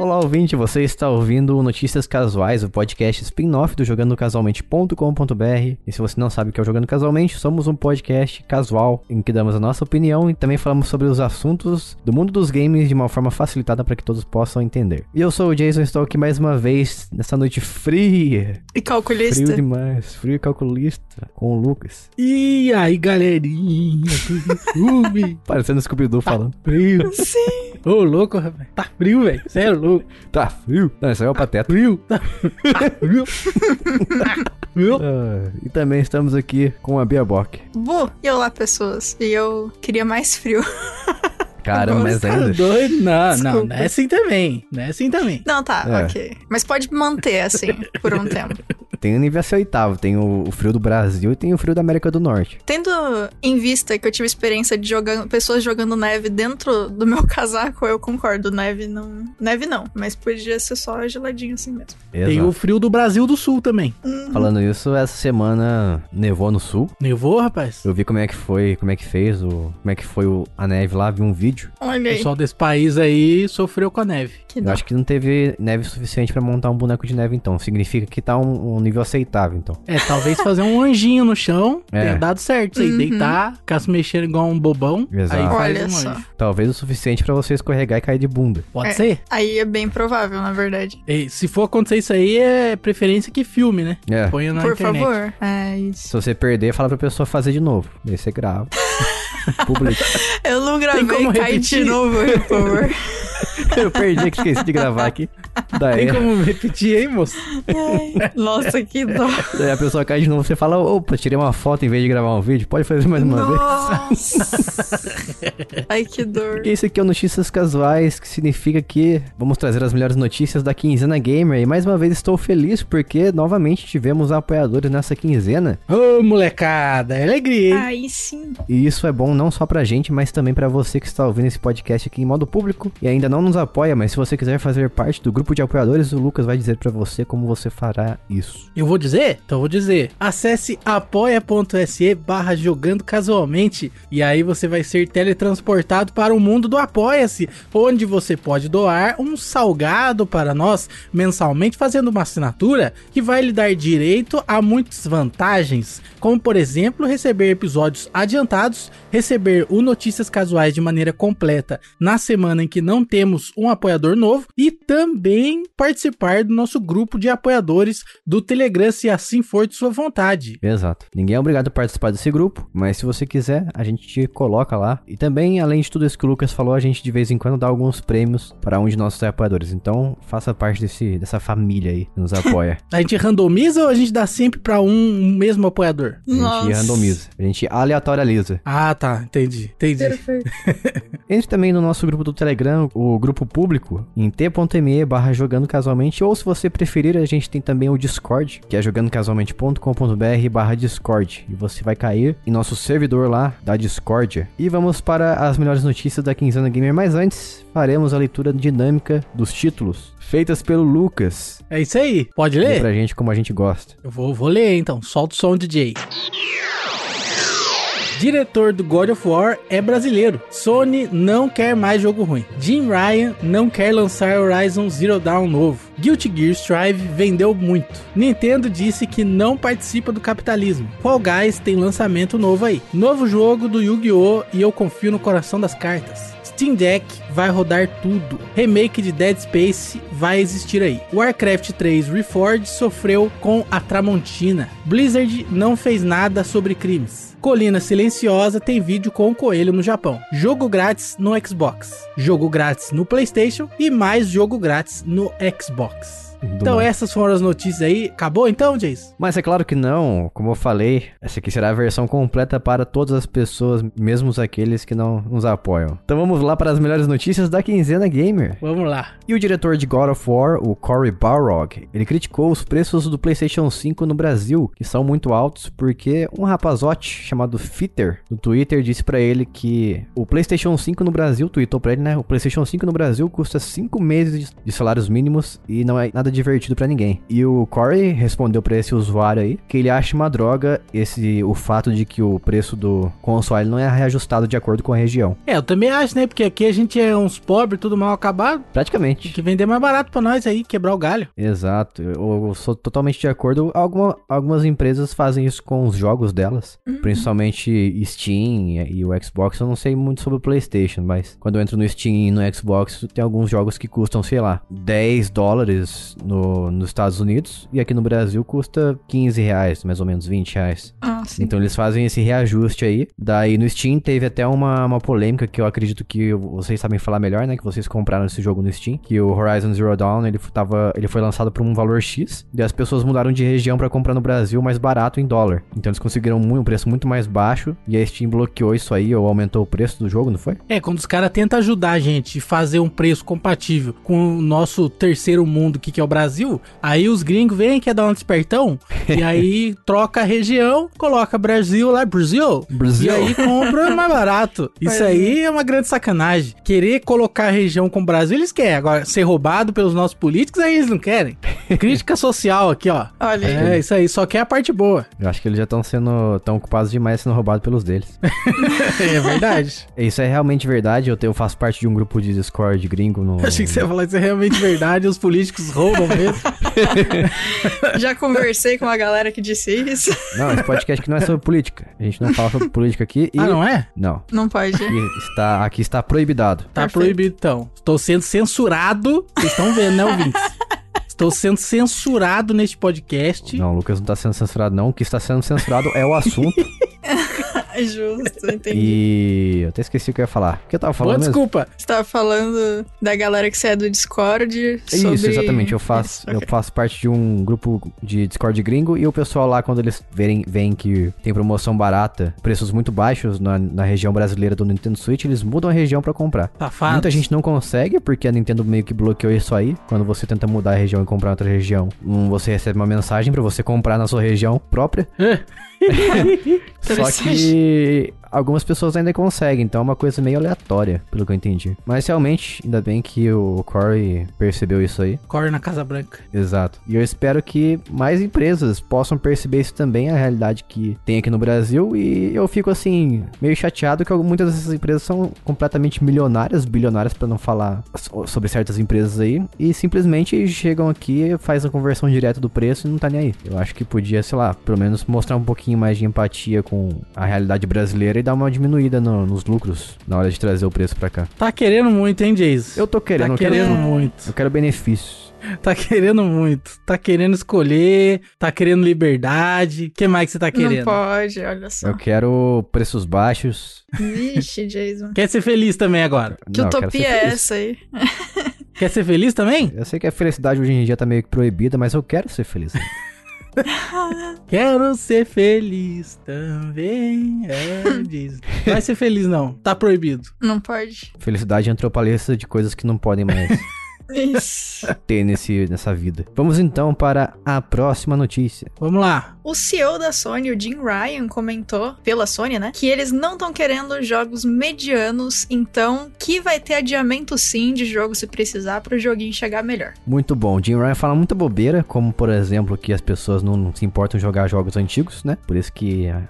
Olá, ouvinte, você está ouvindo Notícias Casuais, o podcast spin-off do jogandocasualmente.com.br. E se você não sabe o que é o Jogando Casualmente, somos um podcast casual em que damos a nossa opinião e também falamos sobre os assuntos do mundo dos games de uma forma facilitada para que todos possam entender. E eu sou o Jason, estou aqui mais uma vez nessa noite fria. E calculista. Frio demais, frio e calculista, com o Lucas. E aí, galerinha, tudo filme? Parecendo Scooby-Doo falando. Frio. Sim. Ô, louco, rapaz. Tá frio, velho. Você é louco. Tá frio? Não, isso aí é o Pateta. Frio. Tá, tá frio. Tá frio. Ah, e também estamos aqui com a Bia Bock. Bu. E olá, pessoas. E eu queria mais frio. Caramba, mas Tá ainda. doido? Não, não, Desculpa. não é assim também. Não é assim também. Não, tá, É. ok. Mas pode manter assim, por um tempo. Tem o universo oitavo, tem o, o frio do Brasil e tem o frio da América do Norte. Tendo em vista que eu tive experiência de jogando, pessoas jogando neve dentro do meu casaco, eu concordo. Neve não. Neve não, mas podia ser só geladinho assim mesmo. Tem Exato. o frio do Brasil do Sul também. Falando isso, essa semana nevou no sul. Nevou, rapaz? Eu vi como é que foi, como é que fez, o, como é que foi o, a neve lá, vi um vídeo. O Olha aí. pessoal desse país aí sofreu com a neve. Que Eu dó. acho que não teve neve suficiente pra montar um boneco de neve, então. Significa que tá um, um nível aceitável, então. É, talvez fazer um anjinho no chão É. tenha dado certo. Isso aí, Uhum. deitar, ficar se mexendo igual um bobão. Exato. Aí faz Olha um só. anjo. Talvez o suficiente pra você escorregar e cair de bunda. Pode É. ser? Aí é bem provável, na verdade. E se for acontecer isso aí, é preferência que filme, né? É. Ponha na por internet. favor. É isso. Se você perder, fala pra pessoa fazer de novo. Daí você grava. Publica. Eu não gravei, cai de novo, por favor. Eu perdi, que esqueci de gravar aqui. Daí, Tem como repetir aí, moço? Ai, nossa, que dó. daí a pessoa cai de novo, você fala, opa, tirei uma foto em vez de gravar um vídeo. Pode fazer mais uma vez? Nossa. Ai, que dor. Esse aqui é o Notícias Casuais, que significa que vamos trazer as melhores notícias da quinzena gamer. E mais uma vez estou feliz porque novamente tivemos apoiadores nessa quinzena. Ô, molecada, é alegria, hein? Aí sim. E isso é bom não só pra gente, mas também pra você que está ouvindo esse podcast aqui em modo público e ainda não nos apoia, mas se você quiser fazer parte do grupo de apoiadores, o Lucas vai dizer pra você como você fará isso. Eu vou dizer? Então vou dizer. Acesse apoia.se barra jogando casualmente e aí você vai ser teletransportado para o mundo do Apoia-se, onde você pode doar um salgado para nós mensalmente fazendo uma assinatura que vai lhe dar direito a muitas vantagens, como por exemplo receber episódios adiantados, receber o Notícias Casuais de maneira completa na semana em que não temos um apoiador novo e também participar do nosso grupo de apoiadores do Telegram, se assim for de sua vontade. Exato. Ninguém é obrigado a participar desse grupo, mas se você quiser, a gente te coloca lá. E também, além de tudo isso que o Lucas falou, a gente de vez em quando dá alguns prêmios para um de nossos apoiadores. Então, faça parte desse, dessa família aí que nos apoia. A gente randomiza ou a gente dá sempre para um mesmo apoiador? A gente Nossa. randomiza, a gente aleatorializa. Ah, tá, entendi, entendi. Perfeito. Entre também no nosso grupo do Telegram, o grupo público, em t.me barra jogando casualmente, ou se você preferir, a gente tem também o Discord, que é jogandocasualmente.com.br barra Discord. E você vai cair em nosso servidor lá da Discordia. E vamos para as melhores notícias da Quinzana Gamer, mas antes faremos a leitura dinâmica dos títulos, feitas pelo Lucas. É isso aí, pode Lê ler? pra gente como a gente gosta. Eu vou, vou ler então, solta o som DJ. Diretor do God of War é brasileiro. Sony não quer mais jogo ruim. Jim Ryan não quer lançar Horizon Zero Dawn novo. Guilty Gear Strive vendeu muito. Nintendo disse que não participa do capitalismo. Fall Guys tem lançamento novo aí. Novo jogo do Yu-Gi-Oh! e eu confio no coração das cartas. Steam Deck vai rodar tudo. Remake de Dead Space vai existir aí. Warcraft 3 Reforged sofreu com a Tramontina. Blizzard não fez nada sobre crimes. Colina Silenciosa tem vídeo com o coelho no Japão. Jogo grátis no Xbox. Jogo grátis no PlayStation e mais jogo grátis no Xbox. Então essas foram as notícias aí. Acabou então, Jace? Mas é claro que não, como eu falei, essa aqui será a versão completa para todas as pessoas, mesmo aqueles que não nos apoiam. Então vamos lá para as melhores notícias da quinzena gamer. Vamos lá. E o diretor de God of War, o Cory Barlog, ele criticou os preços do PlayStation 5 no Brasil, que são muito altos, porque um rapazote chamado Fitter do Twitter disse pra ele que o PlayStation 5 no Brasil, tweetou pra ele, né? O PlayStation 5 no Brasil custa 5 meses de salários mínimos e não é nada nada divertido pra ninguém. E o Corey respondeu pra esse usuário aí que ele acha uma droga esse o fato de que o preço do console não é reajustado de acordo com a região. É, eu também acho, né? Porque aqui a gente é uns pobres, tudo mal acabado. Tem Praticamente. que vender mais barato pra nós aí, quebrar o galho. Exato, eu, eu sou totalmente de acordo. Alguma- algumas empresas fazem isso com os jogos delas, principalmente Steam e o Xbox. Eu não sei muito sobre o PlayStation, mas quando eu entro no Steam e no Xbox, tem alguns jogos que custam, sei lá, 10 dólares no, nos Estados Unidos e aqui no Brasil custa 15 reais, mais ou menos 20 reais. Ah, sim. Então eles fazem esse reajuste aí. Daí no Steam teve até uma, uma polêmica que eu acredito que vocês sabem falar melhor, né? Que vocês compraram esse jogo no Steam. Que o Horizon Zero Dawn, ele, tava, ele foi lançado por um valor X. E as pessoas mudaram de região pra comprar no Brasil mais barato em dólar. Então eles conseguiram um preço muito mais baixo. E a Steam bloqueou isso aí ou aumentou o preço do jogo, não foi? É, quando os caras tentam ajudar a gente e fazer um preço compatível com o nosso terceiro mundo, que, que é o Brasil, aí os gringos vêm, quer dar um despertão, e aí troca a região, coloca Brasil lá, Brasil, Brasil. e aí compra mais barato. Isso aí é uma grande sacanagem. Querer colocar a região com o Brasil, eles querem. Agora, ser roubado pelos nossos políticos, aí eles não querem. Crítica social aqui, ó. Olha. É, isso aí, só quer a parte boa. Eu acho que eles já estão sendo tão ocupados demais sendo roubados pelos deles. É verdade. Isso é realmente verdade. Eu, tenho, eu faço parte de um grupo de Discord gringo no. Achei que você ia falar isso é realmente verdade, os políticos roubam mesmo. Já conversei com a galera que disse isso. Não, esse podcast aqui não é sobre política. A gente não fala sobre política aqui. E... Ah, não é? Não. Não pode. Aqui está, aqui está proibidado. Tá Perfeito. proibido então. Estou sendo censurado. Vocês estão vendo, né, ouvintes? Estou sendo censurado neste podcast. Não, o Lucas não está sendo censurado, não. O que está sendo censurado é o assunto. É justo, entendi. e. Eu até esqueci o que eu ia falar. O que eu tava Boa falando mesmo? desculpa. Você tava falando da galera que você é do Discord sobre... Isso, exatamente. Eu faço, Isso, eu ok. faço parte de um grupo de Discord gringo e o pessoal lá, quando eles verem, veem que tem promoção barata, preços muito baixos na, na região brasileira do Nintendo Switch, eles mudam a região pra comprar. Muita gente não consegue, porque a Nintendo meio que bloqueou isso aí. Quando você tenta mudar a região e comprar outra região, um, você recebe uma mensagem pra você comprar na sua região própria. Só que algumas pessoas ainda conseguem, então é uma coisa meio aleatória, pelo que eu entendi. Mas realmente, ainda bem que o Corey percebeu isso aí. Corre na Casa Branca. Exato. E eu espero que mais empresas possam perceber isso também, a realidade que tem aqui no Brasil. E eu fico assim, meio chateado que muitas dessas empresas são completamente milionárias, bilionárias, pra não falar so- sobre certas empresas aí. E simplesmente chegam aqui, faz a conversão direta do preço e não tá nem aí. Eu acho que podia, sei lá, pelo menos mostrar um pouquinho mais de empatia com a realidade brasileira e dar uma diminuída no- nos lucros na hora de trazer o preço pra cá. Tá querendo muito, hein, Jason? Eu tô querendo, Tá eu quero, querendo É. muito. eu quero benefícios. Tá querendo muito. Tá querendo escolher. Tá querendo liberdade. O que mais que você tá Não querendo? pode, olha só. Eu quero preços baixos. Vixe, Jason. Quer ser feliz também agora? Que Não, quero utopia é essa aí? Quer ser feliz também? Eu sei que a felicidade hoje em dia tá meio que proibida, mas eu quero ser feliz. Quero ser feliz também. É, diz. Vai ser feliz não. Tá proibido. Não pode. Felicidade entrou pra lista de coisas que não podem mais Ter nesse, nessa vida. Vamos então para a próxima notícia. Vamos lá. O CEO da Sony, o Jim Ryan, comentou, pela Sony, né, que eles não estão querendo jogos medianos, então que vai ter adiamento sim de jogo se precisar para o joguinho chegar melhor. Muito bom. Jim Ryan fala muita bobeira, como por exemplo que as pessoas não se importam em jogar jogos antigos, né? Por isso que a,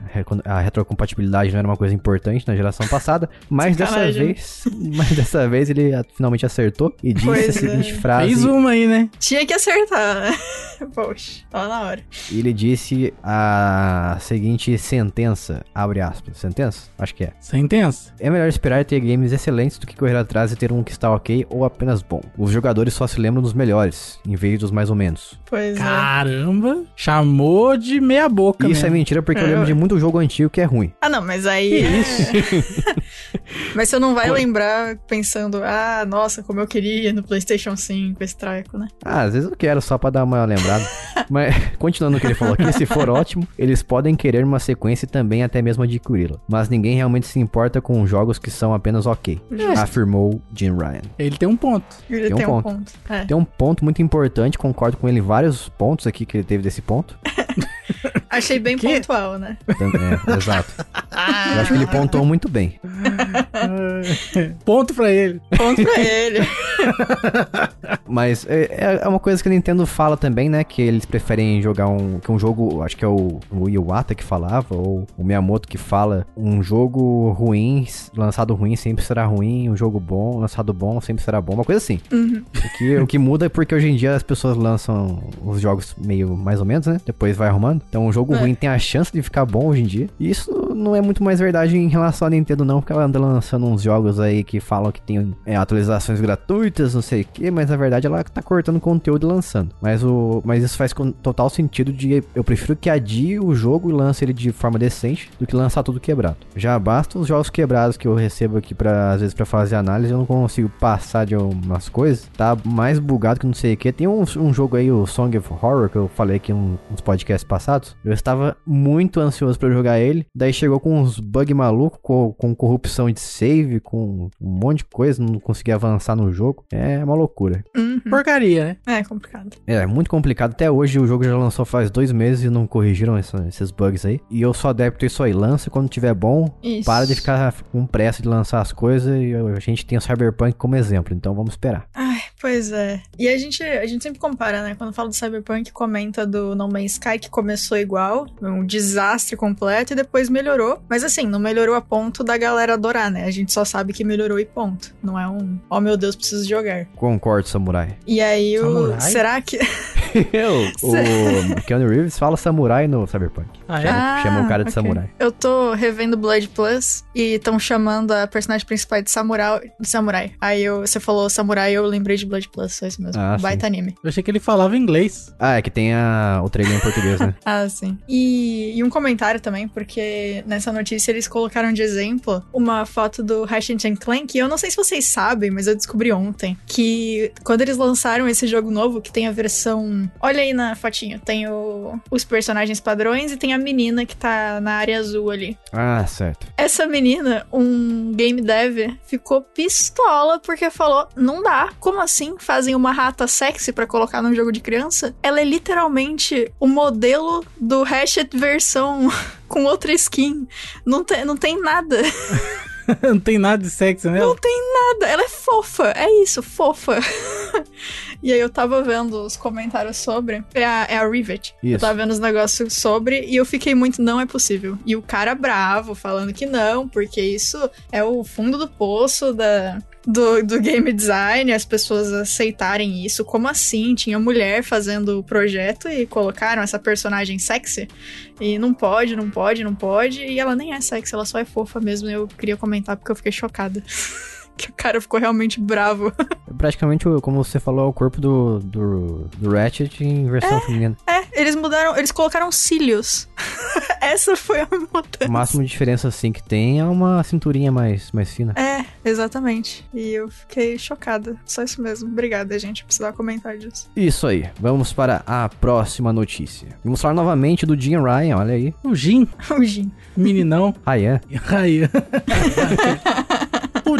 a retrocompatibilidade não era uma coisa importante na geração passada. Mas dessa Sacanagem. vez, mas dessa vez ele finalmente acertou e disse Pois a seguinte é. frase. Fez uma aí, né? Tinha que acertar, né? Poxa, tá na hora. Ele disse a seguinte sentença, abre aspas, sentença? Acho que é. Sentença. É melhor esperar ter games excelentes do que correr atrás e ter um que está ok ou apenas bom. Os jogadores só se lembram dos melhores, em vez dos mais ou menos. Pois é. Caramba. Chamou de meia boca Isso é mesmo. mentira porque eu É, lembro ué. de muito jogo antigo que é ruim. Ah, não, mas aí. é- mas você não vai lembrar pensando, ah, nossa, como eu queria no PlayStation 5 esse treco, né? Ah, às vezes eu quero só pra dar uma lembrada. Mas, continuando o que ele falou aqui, se for ótimo, eles podem querer uma sequência e também até mesmo adquiri-la. Mas ninguém realmente se importa com jogos que são apenas ok. Justo. Afirmou Jim Ryan. Ele tem um ponto. Ele Tem um tem um ponto. ponto. É. Tem um ponto muito importante, concordo com ele, vários pontos aqui que ele teve desse ponto. Achei bem Que? pontual, né? É, exato. Eu acho que ele pontou muito bem. Ponto pra ele. Ponto pra ele. Mas é, é uma coisa que a Nintendo fala também, né? Que eles preferem jogar um, que um jogo, acho que é o, o Iwata que falava, ou o Miyamoto que fala, um jogo ruim, lançado ruim sempre será ruim, um jogo bom, lançado bom sempre será bom, uma coisa assim. Uhum. O que, o que muda é porque hoje em dia as pessoas lançam os jogos meio mais ou menos, né? Depois vai arrumando. Então um jogo É. ruim tem a chance de ficar bom hoje em dia. E isso não é muito mais verdade em relação à Nintendo, não, porque ela anda lançando uns jogos aí que falam que tem é, atualizações gratuitas, não sei o que, mas na verdade ela tá cortando conteúdo e lançando. Mas, o, mas isso faz total sentido de eu prefiro que adie o jogo e lance ele de forma decente do que lançar tudo quebrado. Já basta os jogos quebrados que eu recebo aqui para às vezes para fazer análise, eu não consigo passar de umas coisas. Tá mais bugado que não sei o que. Tem um, um jogo aí, o Song of Horror, que eu falei aqui um, uns podcasts passados. Eu estava muito ansioso para jogar ele. Daí chegou com uns bug maluco, com, com corrupção de save, com um monte de coisa, não consegui avançar no jogo. É uma loucura. Uhum. Porcaria, né? É complicado. É, muito complicado. Até hoje o jogo já lançou faz dois meses e não corrigiram essa- esses bugs aí. E eu sou adepto disso aí. Lança quando tiver bom. Isso. Para de ficar com pressa de lançar as coisas. E a gente tem o Cyberpunk como exemplo. Então vamos esperar. Ai, pois é. E a gente, a gente sempre compara, né? Quando fala do Cyberpunk, comenta do No Man's Sky que começou igual, um desastre completo e depois melhorou. Mas assim, não melhorou a ponto da galera adorar, né? A gente só sabe que melhorou e ponto. Não é um, oh meu Deus, preciso jogar. Concordo, Samurai. E aí, o, Samurai? será que. o, o Keanu Reeves fala Samurai no Cyberpunk. Ah, é? Chama- chama o cara de ok. samurai. Eu tô revendo Blood Plus e estão chamando a personagem principal de samurai. De samurai. Aí eu, você falou samurai eu lembrei de Blood Plus, só isso mesmo. Ah, Baita anime. Eu achei que ele falava inglês. Ah, é que tem a, o trailer em português, né? Ah, sim. E, e um comentário também, porque nessa notícia eles colocaram de exemplo uma foto do Ratchet Clank. E eu não sei se vocês sabem, mas eu descobri ontem que quando eles lançaram esse jogo novo, que tem a versão. Olha aí na fotinho, tem o- os personagens padrões e tem a menina que tá na área azul ali. Ah, certo. Essa menina, um game dev, ficou pistola porque falou: não dá. Como assim fazem uma rata sexy pra colocar num jogo de criança? Ela é literalmente o modelo do Hatchet versão com outra skin. Não tem, não tem nada. não tem nada de sexo nela. Não tem nada. Ela é fofa. É isso, fofa. e aí eu tava vendo os comentários sobre. É a, é a Rivet. Eu Isso. tava vendo os negócios sobre e eu fiquei muito, não é possível. E o cara bravo, falando que não, porque isso é o fundo do poço da. Do, do game design, as pessoas aceitarem isso. Como assim? Tinha mulher fazendo o projeto e colocaram essa personagem sexy? E não pode, não pode, não pode. E ela nem é sexy, ela só é fofa mesmo. Eu queria comentar porque eu fiquei chocada. que o cara ficou realmente bravo. É praticamente, o- como você falou, é o corpo do, do, do Ratchet em versão feminina. É, eles mudaram, eles colocaram cílios. Essa foi a mudança. O máximo de diferença, assim, que tem é uma cinturinha mais, mais fina. É, exatamente. E eu fiquei chocada. Só isso mesmo. Obrigada, gente. Precisava comentar disso. Isso aí. Vamos para a próxima notícia. Vamos falar novamente do Jim Ryan, olha aí. O Jim, O Jim. Ryan. meninão. Aí. o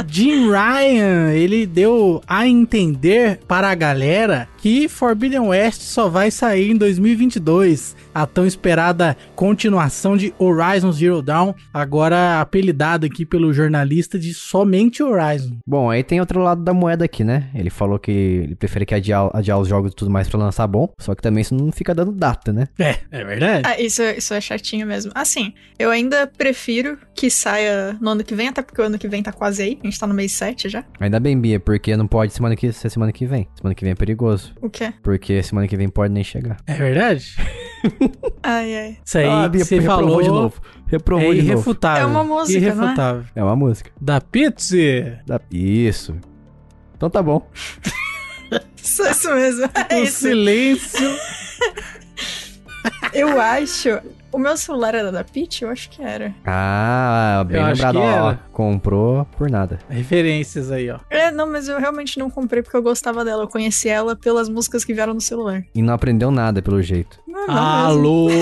Jim Ryan, ele deu a entender para a galera que Forbidden West só vai sair em 2022. A tão esperada continuação de Horizon Zero Dawn, agora apelidado aqui pelo jornalista de somente Horizon. Bom, aí tem outro lado da moeda aqui, né? Ele falou que ele prefere que adiar, adiar os jogos e tudo mais pra lançar bom. Só que também isso não fica dando data, né? É, é verdade. Ah, isso, isso é chatinho mesmo. Assim, eu ainda prefiro que saia no ano que vem, até porque o ano que vem tá quase aí. A gente tá no mês 7 já. Ainda bem, Bia, porque não pode semana que, ser semana que vem. Semana que vem é perigoso. O quê? Porque semana que vem pode nem chegar. É verdade. Ai, ai. Isso aí Ah, que você reprovou falou de novo. Reprovou é de novo. irrefutável. É uma música, não é? Irrefutável. É uma música. Da Pizza. Da- Isso. Então tá bom. Só isso mesmo. É o isso. silêncio. Eu acho. O meu celular era da Peach? Eu acho que era. Ah, bem Eu acho lembrado. Ó, comprou por nada. Referências aí, ó. É, não, mas eu realmente não comprei porque eu gostava dela. Eu conheci ela pelas músicas que vieram no celular. E não aprendeu nada, pelo jeito. Não, não mesmo. Alô!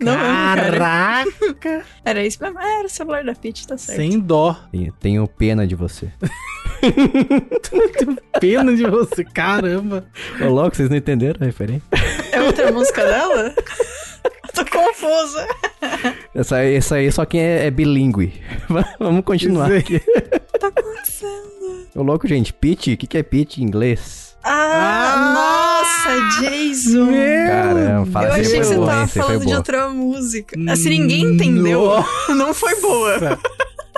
Não mesmo, cara. Caraca! Era isso mesmo. Ah, era o celular da Peach, tá certo. Sem dó. Tenho- Tenho pena de você. Pena de você, caramba. Ô, louco, vocês não entenderam a referência? É outra música dela? Tô confusa. Essa, aí- essa aí só quem é, é bilíngue. Vamos continuar aqui. Tá acontecendo. Ô, louco, gente. Pitch? O que, que é pitch em inglês? Ah, nossa, Jason. Meu Caramba, fala Eu achei que você boa, tava falando de outra música. Assim, ninguém entendeu. Não foi boa.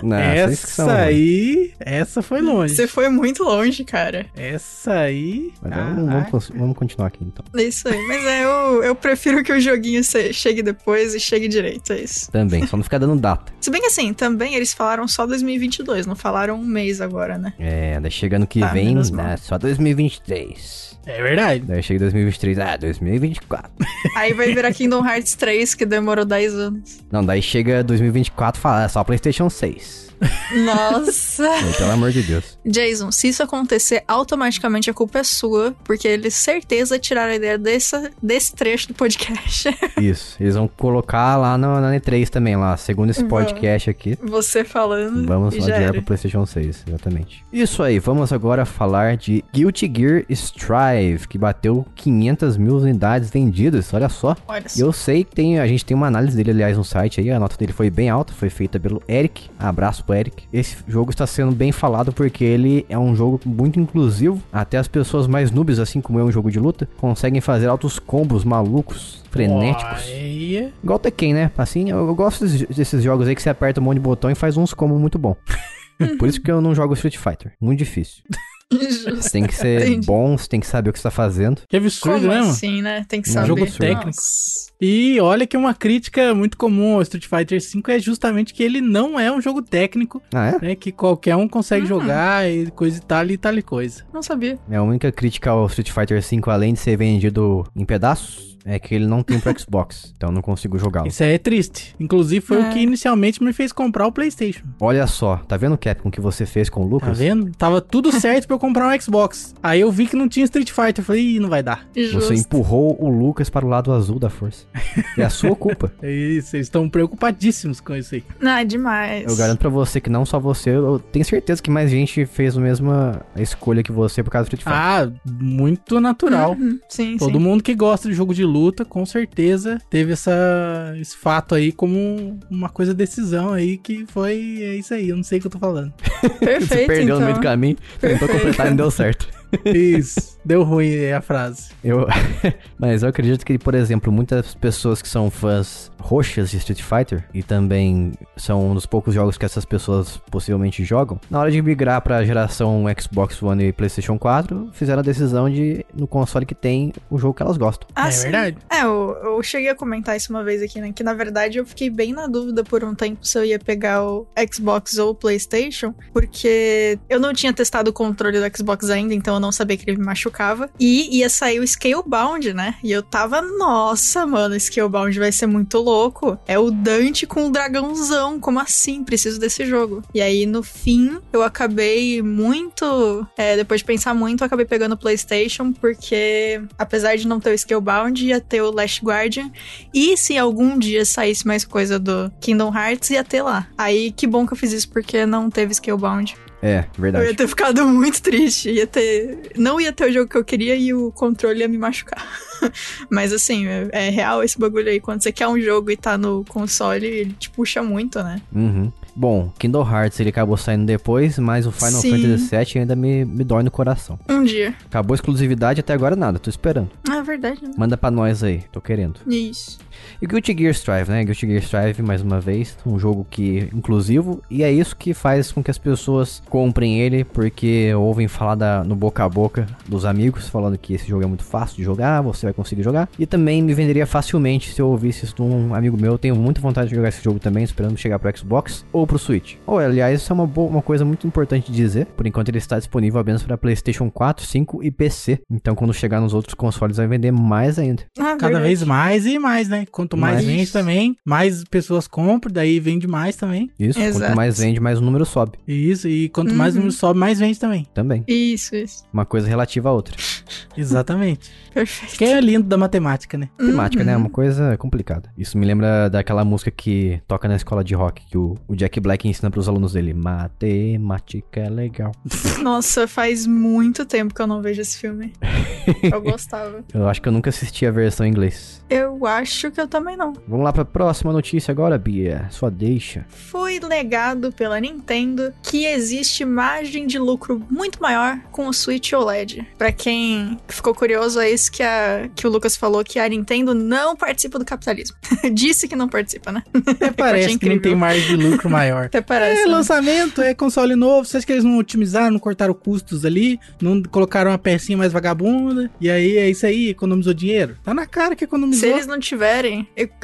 Não, vocês que são essa aí, essa foi longe. Você foi muito longe, cara. Essa aí. Mas vamos, vamos, continuar aqui, então. É isso aí. Mas é, eu, eu prefiro que o joguinho se- chegue depois e chegue direito, é isso. Também, só não ficar dando data. Se bem que assim, também eles falaram só 2022, não falaram um mês agora, né? É, daí chega ano que Tá, vem, né, só 2023. É verdade. Daí chega 2023, ah, 2024. Aí vai virar Kingdom Hearts 3, que demorou 10 anos. Não, daí chega 2024 e fala, é só Playstation 6. Nossa! Pelo amor de Deus. Jason, se isso acontecer, automaticamente a culpa é sua, porque eles certeza tiraram a ideia dessa, desse trecho do podcast. Isso, eles vão colocar lá no, na E3 também, lá, segundo esse Vão. podcast aqui. Você falando. Vamos lá direto pro PlayStation 6, exatamente. Isso aí, vamos agora falar de Guilty Gear Strive, que bateu 500 mil unidades vendidas, olha só. Olha E só. eu sei que tem, a gente tem uma análise dele, aliás, no site aí, a nota dele foi bem alta, foi feita pelo Eric, abraço pro Eric. Esse jogo está sendo bem falado porque ele é um jogo muito inclusivo, até as pessoas mais noobs, assim como é um jogo de luta, conseguem fazer altos combos malucos, frenéticos. Olha. Igual Tekken, né? Assim, eu, eu gosto desses, desses jogos aí que você aperta um monte de botão e faz uns combos muito bom. Por isso que eu não jogo Street Fighter. Muito difícil. Você tem que ser Entendi. bom, você tem que saber o que você tá fazendo. Que absurdo, Como né, mano? assim, né? Tem que Um saber. jogo técnico. Nossa. E olha que uma crítica muito comum ao Street Fighter V é justamente que ele não é um jogo técnico, Ah, é? né? Que qualquer um consegue Hum. jogar e coisa e tal e tal e coisa. Não sabia. Minha única crítica ao Street Fighter V, além de ser vendido em pedaços, é que ele não tem pro Xbox. então eu não consigo jogá-lo. Isso aí é triste. Inclusive foi É. o que inicialmente me fez comprar o PlayStation. Olha só, tá vendo, Capcom, o que você fez com o Tá Lucas? vendo? Tava tudo certo pra eu comprar um Xbox. Aí eu vi que não tinha Street Fighter. Eu falei, Ih, não vai dar. Você Justo. empurrou o Lucas para o lado azul da força. É a sua culpa. É isso, eles estão preocupadíssimos com isso aí. Não, é demais. Eu garanto pra você que não só você, eu tenho certeza que mais gente fez a mesma escolha que você por causa do Street Fighter. Ah, muito natural. Uhum, Sim, Todo sim. mundo que gosta de jogo de luta, com certeza, teve essa, esse fato aí como uma coisa decisão aí que foi. É isso aí, eu não sei o que eu tô falando. Perfeito, você perdeu então. no meio do caminho, tentou completar e não deu certo. Isso, deu ruim a frase. Eu, mas eu acredito que, por exemplo, muitas pessoas que são fãs roxas de Street Fighter e também são um dos poucos jogos que essas pessoas possivelmente jogam, na hora de migrar pra geração Xbox One e PlayStation 4, fizeram a decisão de no console que tem o jogo que elas gostam. Ah, é sim. verdade. É, eu, eu cheguei a comentar isso uma vez aqui, né? Que na verdade eu fiquei bem na dúvida por um tempo se eu ia pegar o Xbox ou o PlayStation, porque eu não tinha testado o controle do Xbox ainda, então eu não sabia que ele me machucava. E ia sair o Scalebound, né? E eu tava, nossa, mano, Scalebound vai ser muito louco. É o Dante com o dragãozão, como assim? Preciso desse jogo. E aí no fim eu acabei muito. é, depois de pensar muito, eu acabei pegando o PlayStation, porque apesar de não ter o Scalebound, ia ter o Last Guardian. E se algum dia saísse mais coisa do Kingdom Hearts, ia ter lá. Aí que bom que eu fiz isso, porque não teve Scalebound. É, Eu verdade. ia ter ficado muito triste. Ia ter. Não ia ter o jogo que eu queria e o controle ia me machucar. Mas assim, é, é real esse bagulho aí. Quando você quer um jogo e tá no console, ele te puxa muito, né? Uhum. Bom, Kingdom Hearts ele acabou saindo depois, mas o Final Sim. Fantasy VII ainda me, me dói no coração. Um dia. Acabou a exclusividade até agora nada, tô esperando. Ah, é verdade, né? Manda pra nós aí, tô querendo. Isso. E Guilty Gear Strive, né? Guilty Gear Strive, mais uma vez, um jogo que inclusivo, e é isso que faz com que as pessoas comprem ele, porque ouvem falar da- no boca a boca dos amigos, falando que esse jogo é muito fácil de jogar, você vai conseguir jogar. E também me venderia facilmente se eu ouvisse isso de um amigo meu. Eu tenho muita vontade de jogar esse jogo também, esperando chegar pro Xbox ou pro Switch. Ou, aliás, isso é uma, boa- uma coisa muito importante de dizer. Por enquanto ele está disponível apenas para PlayStation 4, 5 e PC. Então quando chegar nos outros consoles vai vender mais ainda. Ah, Cada verdade. vez mais e mais, né? Quanto mais Mais. vende também, mais pessoas compram, daí vende mais também. Isso, quanto Exato. mais vende, mais o número sobe. Isso, e quanto mais o Uhum. número sobe, mais vende também. Também. Isso, isso. Uma coisa relativa à outra. Exatamente. Perfeito. que é lindo da matemática, né? Temática, né? É Uhum. uma coisa complicada. Isso me lembra daquela música que toca na escola de rock, que o, o Jack Jack Black ensina pros alunos dele: matemática é legal. Nossa, faz muito tempo que eu não vejo esse filme. Eu gostava. Eu acho que eu nunca assisti a versão em inglês. Eu acho que eu também não. Vamos lá pra próxima notícia agora, Bia. Só deixa. Foi legado pela Nintendo que existe margem de lucro muito maior com o Switch OLED. Pra quem ficou curioso, é isso que, a, que o Lucas falou, que a Nintendo não participa do capitalismo. Disse que não participa, né? Até parece que não tem margem de lucro maior. Até parece. É né? lançamento, é console novo. Você acha que eles não otimizaram, não cortaram custos ali, não colocaram uma pecinha mais vagabunda? E aí é isso aí, economizou dinheiro? Tá na cara que economizou. Se eles não tiverem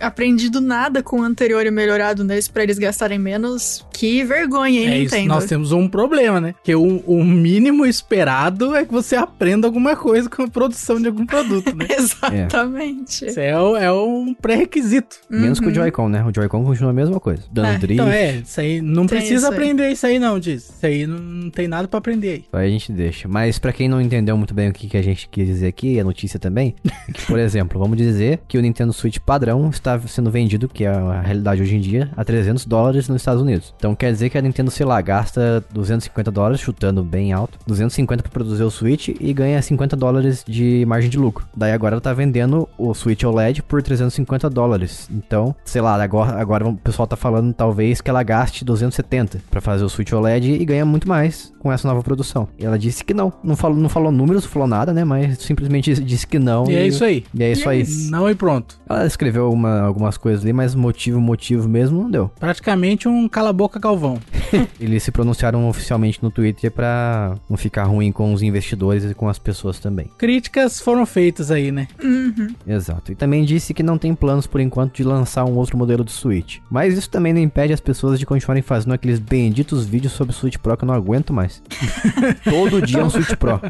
aprendido nada com o anterior e melhorado nesse pra eles gastarem menos, que vergonha, hein, É isso, Nintendo? nós temos um problema, né? Que o, o mínimo esperado é que você aprenda alguma coisa com a produção de algum produto, né? Exatamente. Isso é, é um pré-requisito. Menos que o Uhum. Joy-Con, né? O Joy-Con continua a mesma coisa. Dando É, drift. Então é, isso aí não Tem precisa isso aí. aprender isso aí não, diz. Isso aí não, não tem nada pra aprender aí. Aí a gente deixa. Mas pra quem não entendeu muito bem o que, que a gente quis dizer aqui, a notícia também, é que, por exemplo, vamos dizer que o Nintendo Switch padrão está sendo vendido, que é a realidade hoje em dia, a 300 dólares nos Estados Unidos. Então quer dizer que a Nintendo, sei lá, gasta 250 dólares, chutando bem alto, 250 pra produzir o Switch e ganha 50 dólares de margem de lucro. Daí agora ela tá vendendo o Switch OLED por 350 dólares. Então, sei lá, agora, agora o pessoal tá falando talvez que ela gaste 270 pra fazer o Switch OLED e ganha muito mais com essa nova produção. E ela disse que não. Não falou, não falou números, não falou nada, né? Mas simplesmente disse que não. E é isso aí. E é isso aí. Não e pronto. Ela escreveu alguma- algumas coisas ali, mas motivo, motivo mesmo não deu. Praticamente um cala-boca galvão. Eles se pronunciaram oficialmente no Twitter pra não ficar ruim com os investidores e com as pessoas também. Críticas foram feitas aí, né? Uhum. Exato. E também disse que não tem planos por enquanto de lançar um outro modelo de Switch. Mas isso também não impede as pessoas de continuarem fazendo aqueles benditos vídeos sobre o Switch Pro que eu não aguento mais. todo dia é um Switch Pro.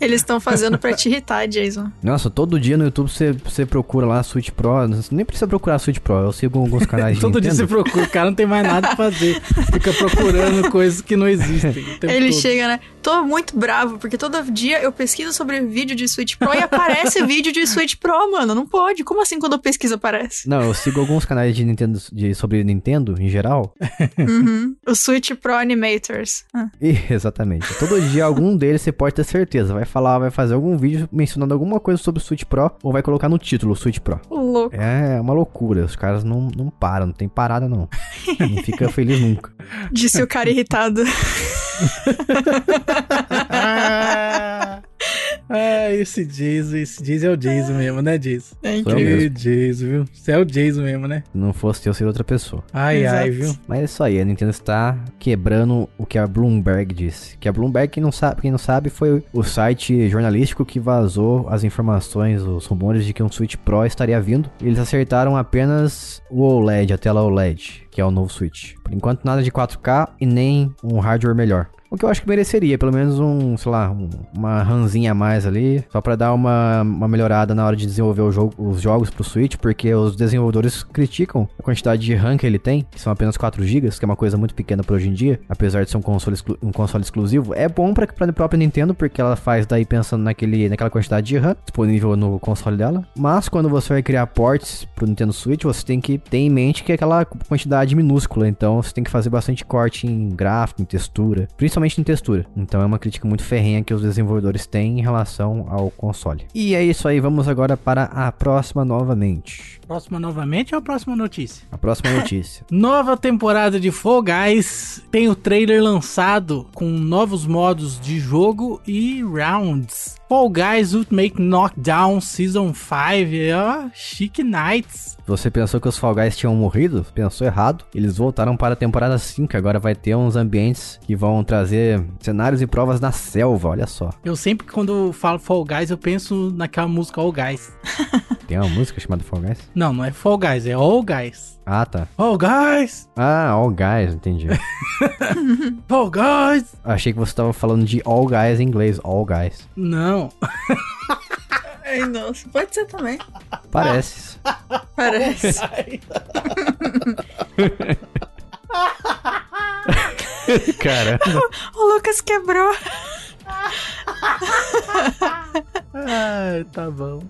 Eles estão fazendo pra te irritar, Jason. Nossa, todo dia no YouTube você, você procura lá Switch Pro. Você nem precisa procurar Switch Pro. Eu sigo alguns canais de Todo dia você procura, o cara não tem mais nada pra fazer. Fica procurando coisas que não existem. Ele todo. chega, né? Tô muito bravo, porque todo dia eu pesquiso sobre vídeo de Switch Pro e aparece vídeo de Switch Pro, mano. Não pode. Como assim quando eu pesquiso aparece? Não, eu sigo alguns canais de Nintendo de, sobre Nintendo em geral. Uhum. O Switch Pro Animators. Ah. E, exatamente. Todo dia algum deles você pode ter certeza. Vai falar, vai fazer algum vídeo mencionando alguma coisa sobre o Switch Pro ou vai colocar no título Switch Pro. Louco. É uma loucura. Os caras não, não param, não tem parada não. Não fica feliz nunca. Disse o cara irritado. Ah, esse Jason, esse Jason é o Jason mesmo, né, Jason? É incrível. Ê, Jason, viu? Você é o Jason mesmo, né? Se não fosse eu, seria outra pessoa. Ai, ai, Exato. viu? Mas é isso aí, a Nintendo está quebrando o que a Bloomberg disse. Que a Bloomberg, quem não sabe, quem não sabe foi o site jornalístico que vazou as informações, os rumores de que um Switch Pro estaria vindo. Eles acertaram apenas o OLED, a tela OLED, que é o novo Switch. Por enquanto nada de 4K e nem um hardware melhor. O que eu acho que mereceria, pelo menos um, sei lá, um- uma ranzinha a mais ali, só pra dar uma, uma melhorada na hora de desenvolver jogo, os jogos pro Switch, porque os desenvolvedores criticam a quantidade de RAM que ele tem, que são apenas 4 GB, que é uma coisa muito pequena pra hoje em dia, apesar de ser um console, um console exclusivo. É bom pra, pra própria Nintendo, porque ela faz daí pensando naquele, naquela quantidade de RAM disponível no console dela. Mas quando você vai criar ports pro Nintendo Switch, você tem que ter em mente que é aquela quantidade minúscula, então você tem que fazer bastante corte em gráfico, em textura, principalmente em textura. Então é uma crítica muito ferrenha que os desenvolvedores têm em relação ao console. E é isso aí, vamos agora para a próxima novamente. Próxima novamente ou a próxima notícia? A próxima notícia. Nova temporada de Fall Guys tem o trailer lançado com novos modos de jogo e rounds. Fall Guys Ultimate Knockdown Season 5, ó, chique nights. Você pensou que os Fall Guys tinham morrido? Pensou errado. Eles voltaram para a temporada 5, agora vai ter uns ambientes que vão trazer cenários e provas na selva, olha só. Eu sempre quando falo Fall Guys eu penso naquela música All Guys. Tem uma música chamada Fall Guys? Não, não é Fall Guys, é All Guys. Ah, tá. All Guys! Ah, All Guys, entendi. Fall Guys! Achei que você tava falando de All Guys em inglês, All Guys. Não. Ai, nossa. Pode ser também. Parece. Parece. Cara. o Lucas quebrou. Ah, tá bom.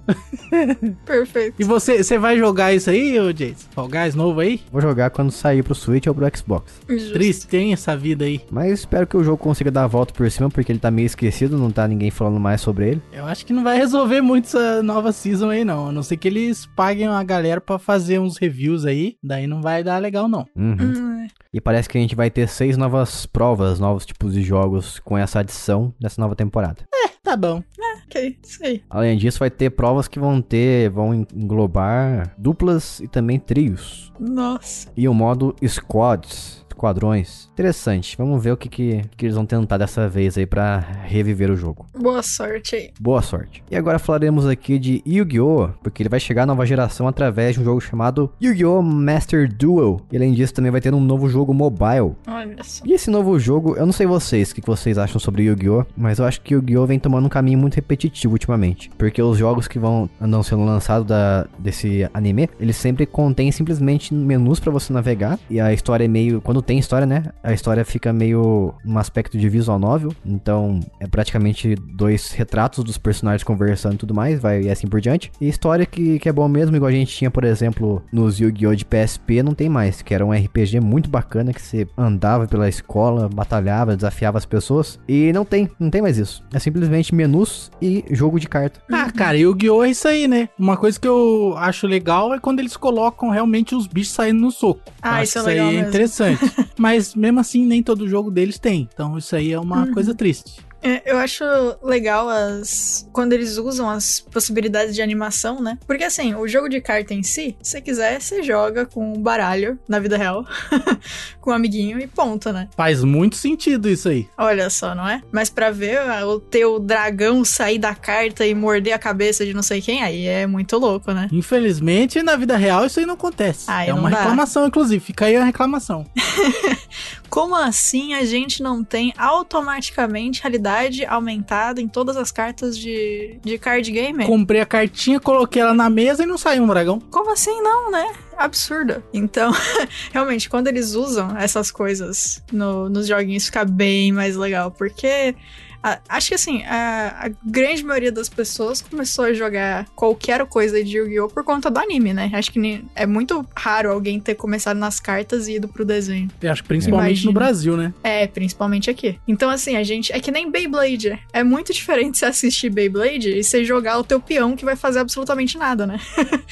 Perfeito. E você, você vai jogar isso aí, ô Jason? Fall Guys novo aí? Vou jogar quando sair pro Switch ou pro Xbox. Justo. Triste, tem essa vida aí. Mas espero que o jogo consiga dar a volta por cima, porque ele tá meio esquecido, não tá ninguém falando mais sobre ele. Eu acho que não vai resolver muito essa nova season aí, não. A não ser que eles paguem a galera pra fazer uns reviews aí. Daí não vai dar legal, não. Uhum. Hum, é. E parece que a gente vai ter seis novas provas, novos tipos de jogos com essa adição dessa nova temporada. Tá bom. Ok, isso aí. Além disso, vai ter provas que vão ter, vão englobar duplas e também trios. Nossa. E o modo squads, esquadrões. Interessante. Vamos ver o que, que, que eles vão tentar dessa vez aí pra reviver o jogo. Boa sorte aí. Boa sorte. E agora falaremos aqui de Yu-Gi-Oh! Porque ele vai chegar à nova geração através de um jogo chamado Yu-Gi-Oh! Master Duel. E além disso, também vai ter um novo jogo mobile. Olha só. E esse novo jogo, eu não sei vocês, o que vocês acham sobre Yu-Gi-Oh! Mas eu acho que Yu-Gi-Oh! vem tomando um caminho muito repetitivo ultimamente. Porque os jogos que vão andam sendo lançados da, desse anime, eles sempre contêm simplesmente menus pra você navegar. E a história é meio. Quando tem história, né? A história fica meio um aspecto de visual novel. Então é praticamente dois retratos dos personagens conversando e tudo mais, vai e assim por diante. E história que, que é bom mesmo, igual a gente tinha, por exemplo, nos Yu-Gi-Oh! de PSP, não tem mais. Que era um RPG muito bacana que você andava pela escola, batalhava, desafiava as pessoas. E não tem, não tem mais isso. É simplesmente menus e jogo de carta. Ah, cara, Yu-Gi-Oh! é isso aí, né? Uma coisa que eu acho legal é quando eles colocam realmente os bichos saindo no soco. Ah, Eu isso é legal aí mesmo. interessante. Mas mesmo assim, nem todo jogo deles tem. Então isso aí é uma Uhum. coisa triste. É, eu acho legal as quando eles usam as possibilidades de animação, né? Porque assim, o jogo de carta em si, se você quiser, você joga com um baralho na vida real, com um amiguinho e ponto, né? Faz muito sentido isso aí. Olha só, não é? Mas pra ver ah, o teu dragão sair da carta e morder a cabeça de não sei quem, aí é muito louco, né? Infelizmente, na vida real, isso aí não acontece. É não uma dá. reclamação, inclusive. Fica aí a reclamação. Como assim a gente não tem automaticamente realidade aumentada em todas as cartas de, de card game? Comprei a cartinha, coloquei ela na mesa e não saiu um dragão. Como assim não, né? Absurdo. Então, realmente, quando eles usam essas coisas no- nos joguinhos, fica bem mais legal. Porque a- acho que assim, a, a grande maioria das pessoas começou a jogar qualquer coisa de Yu-Gi-Oh! por conta do anime, né? Acho que nem- é muito raro alguém ter começado nas cartas e ido pro desenho. Eu acho que principalmente Imagino. no Brasil, né? É, principalmente aqui. Então, assim, a gente. É que nem Beyblade. É muito diferente você assistir Beyblade e você jogar o teu peão que vai fazer absolutamente nada, né?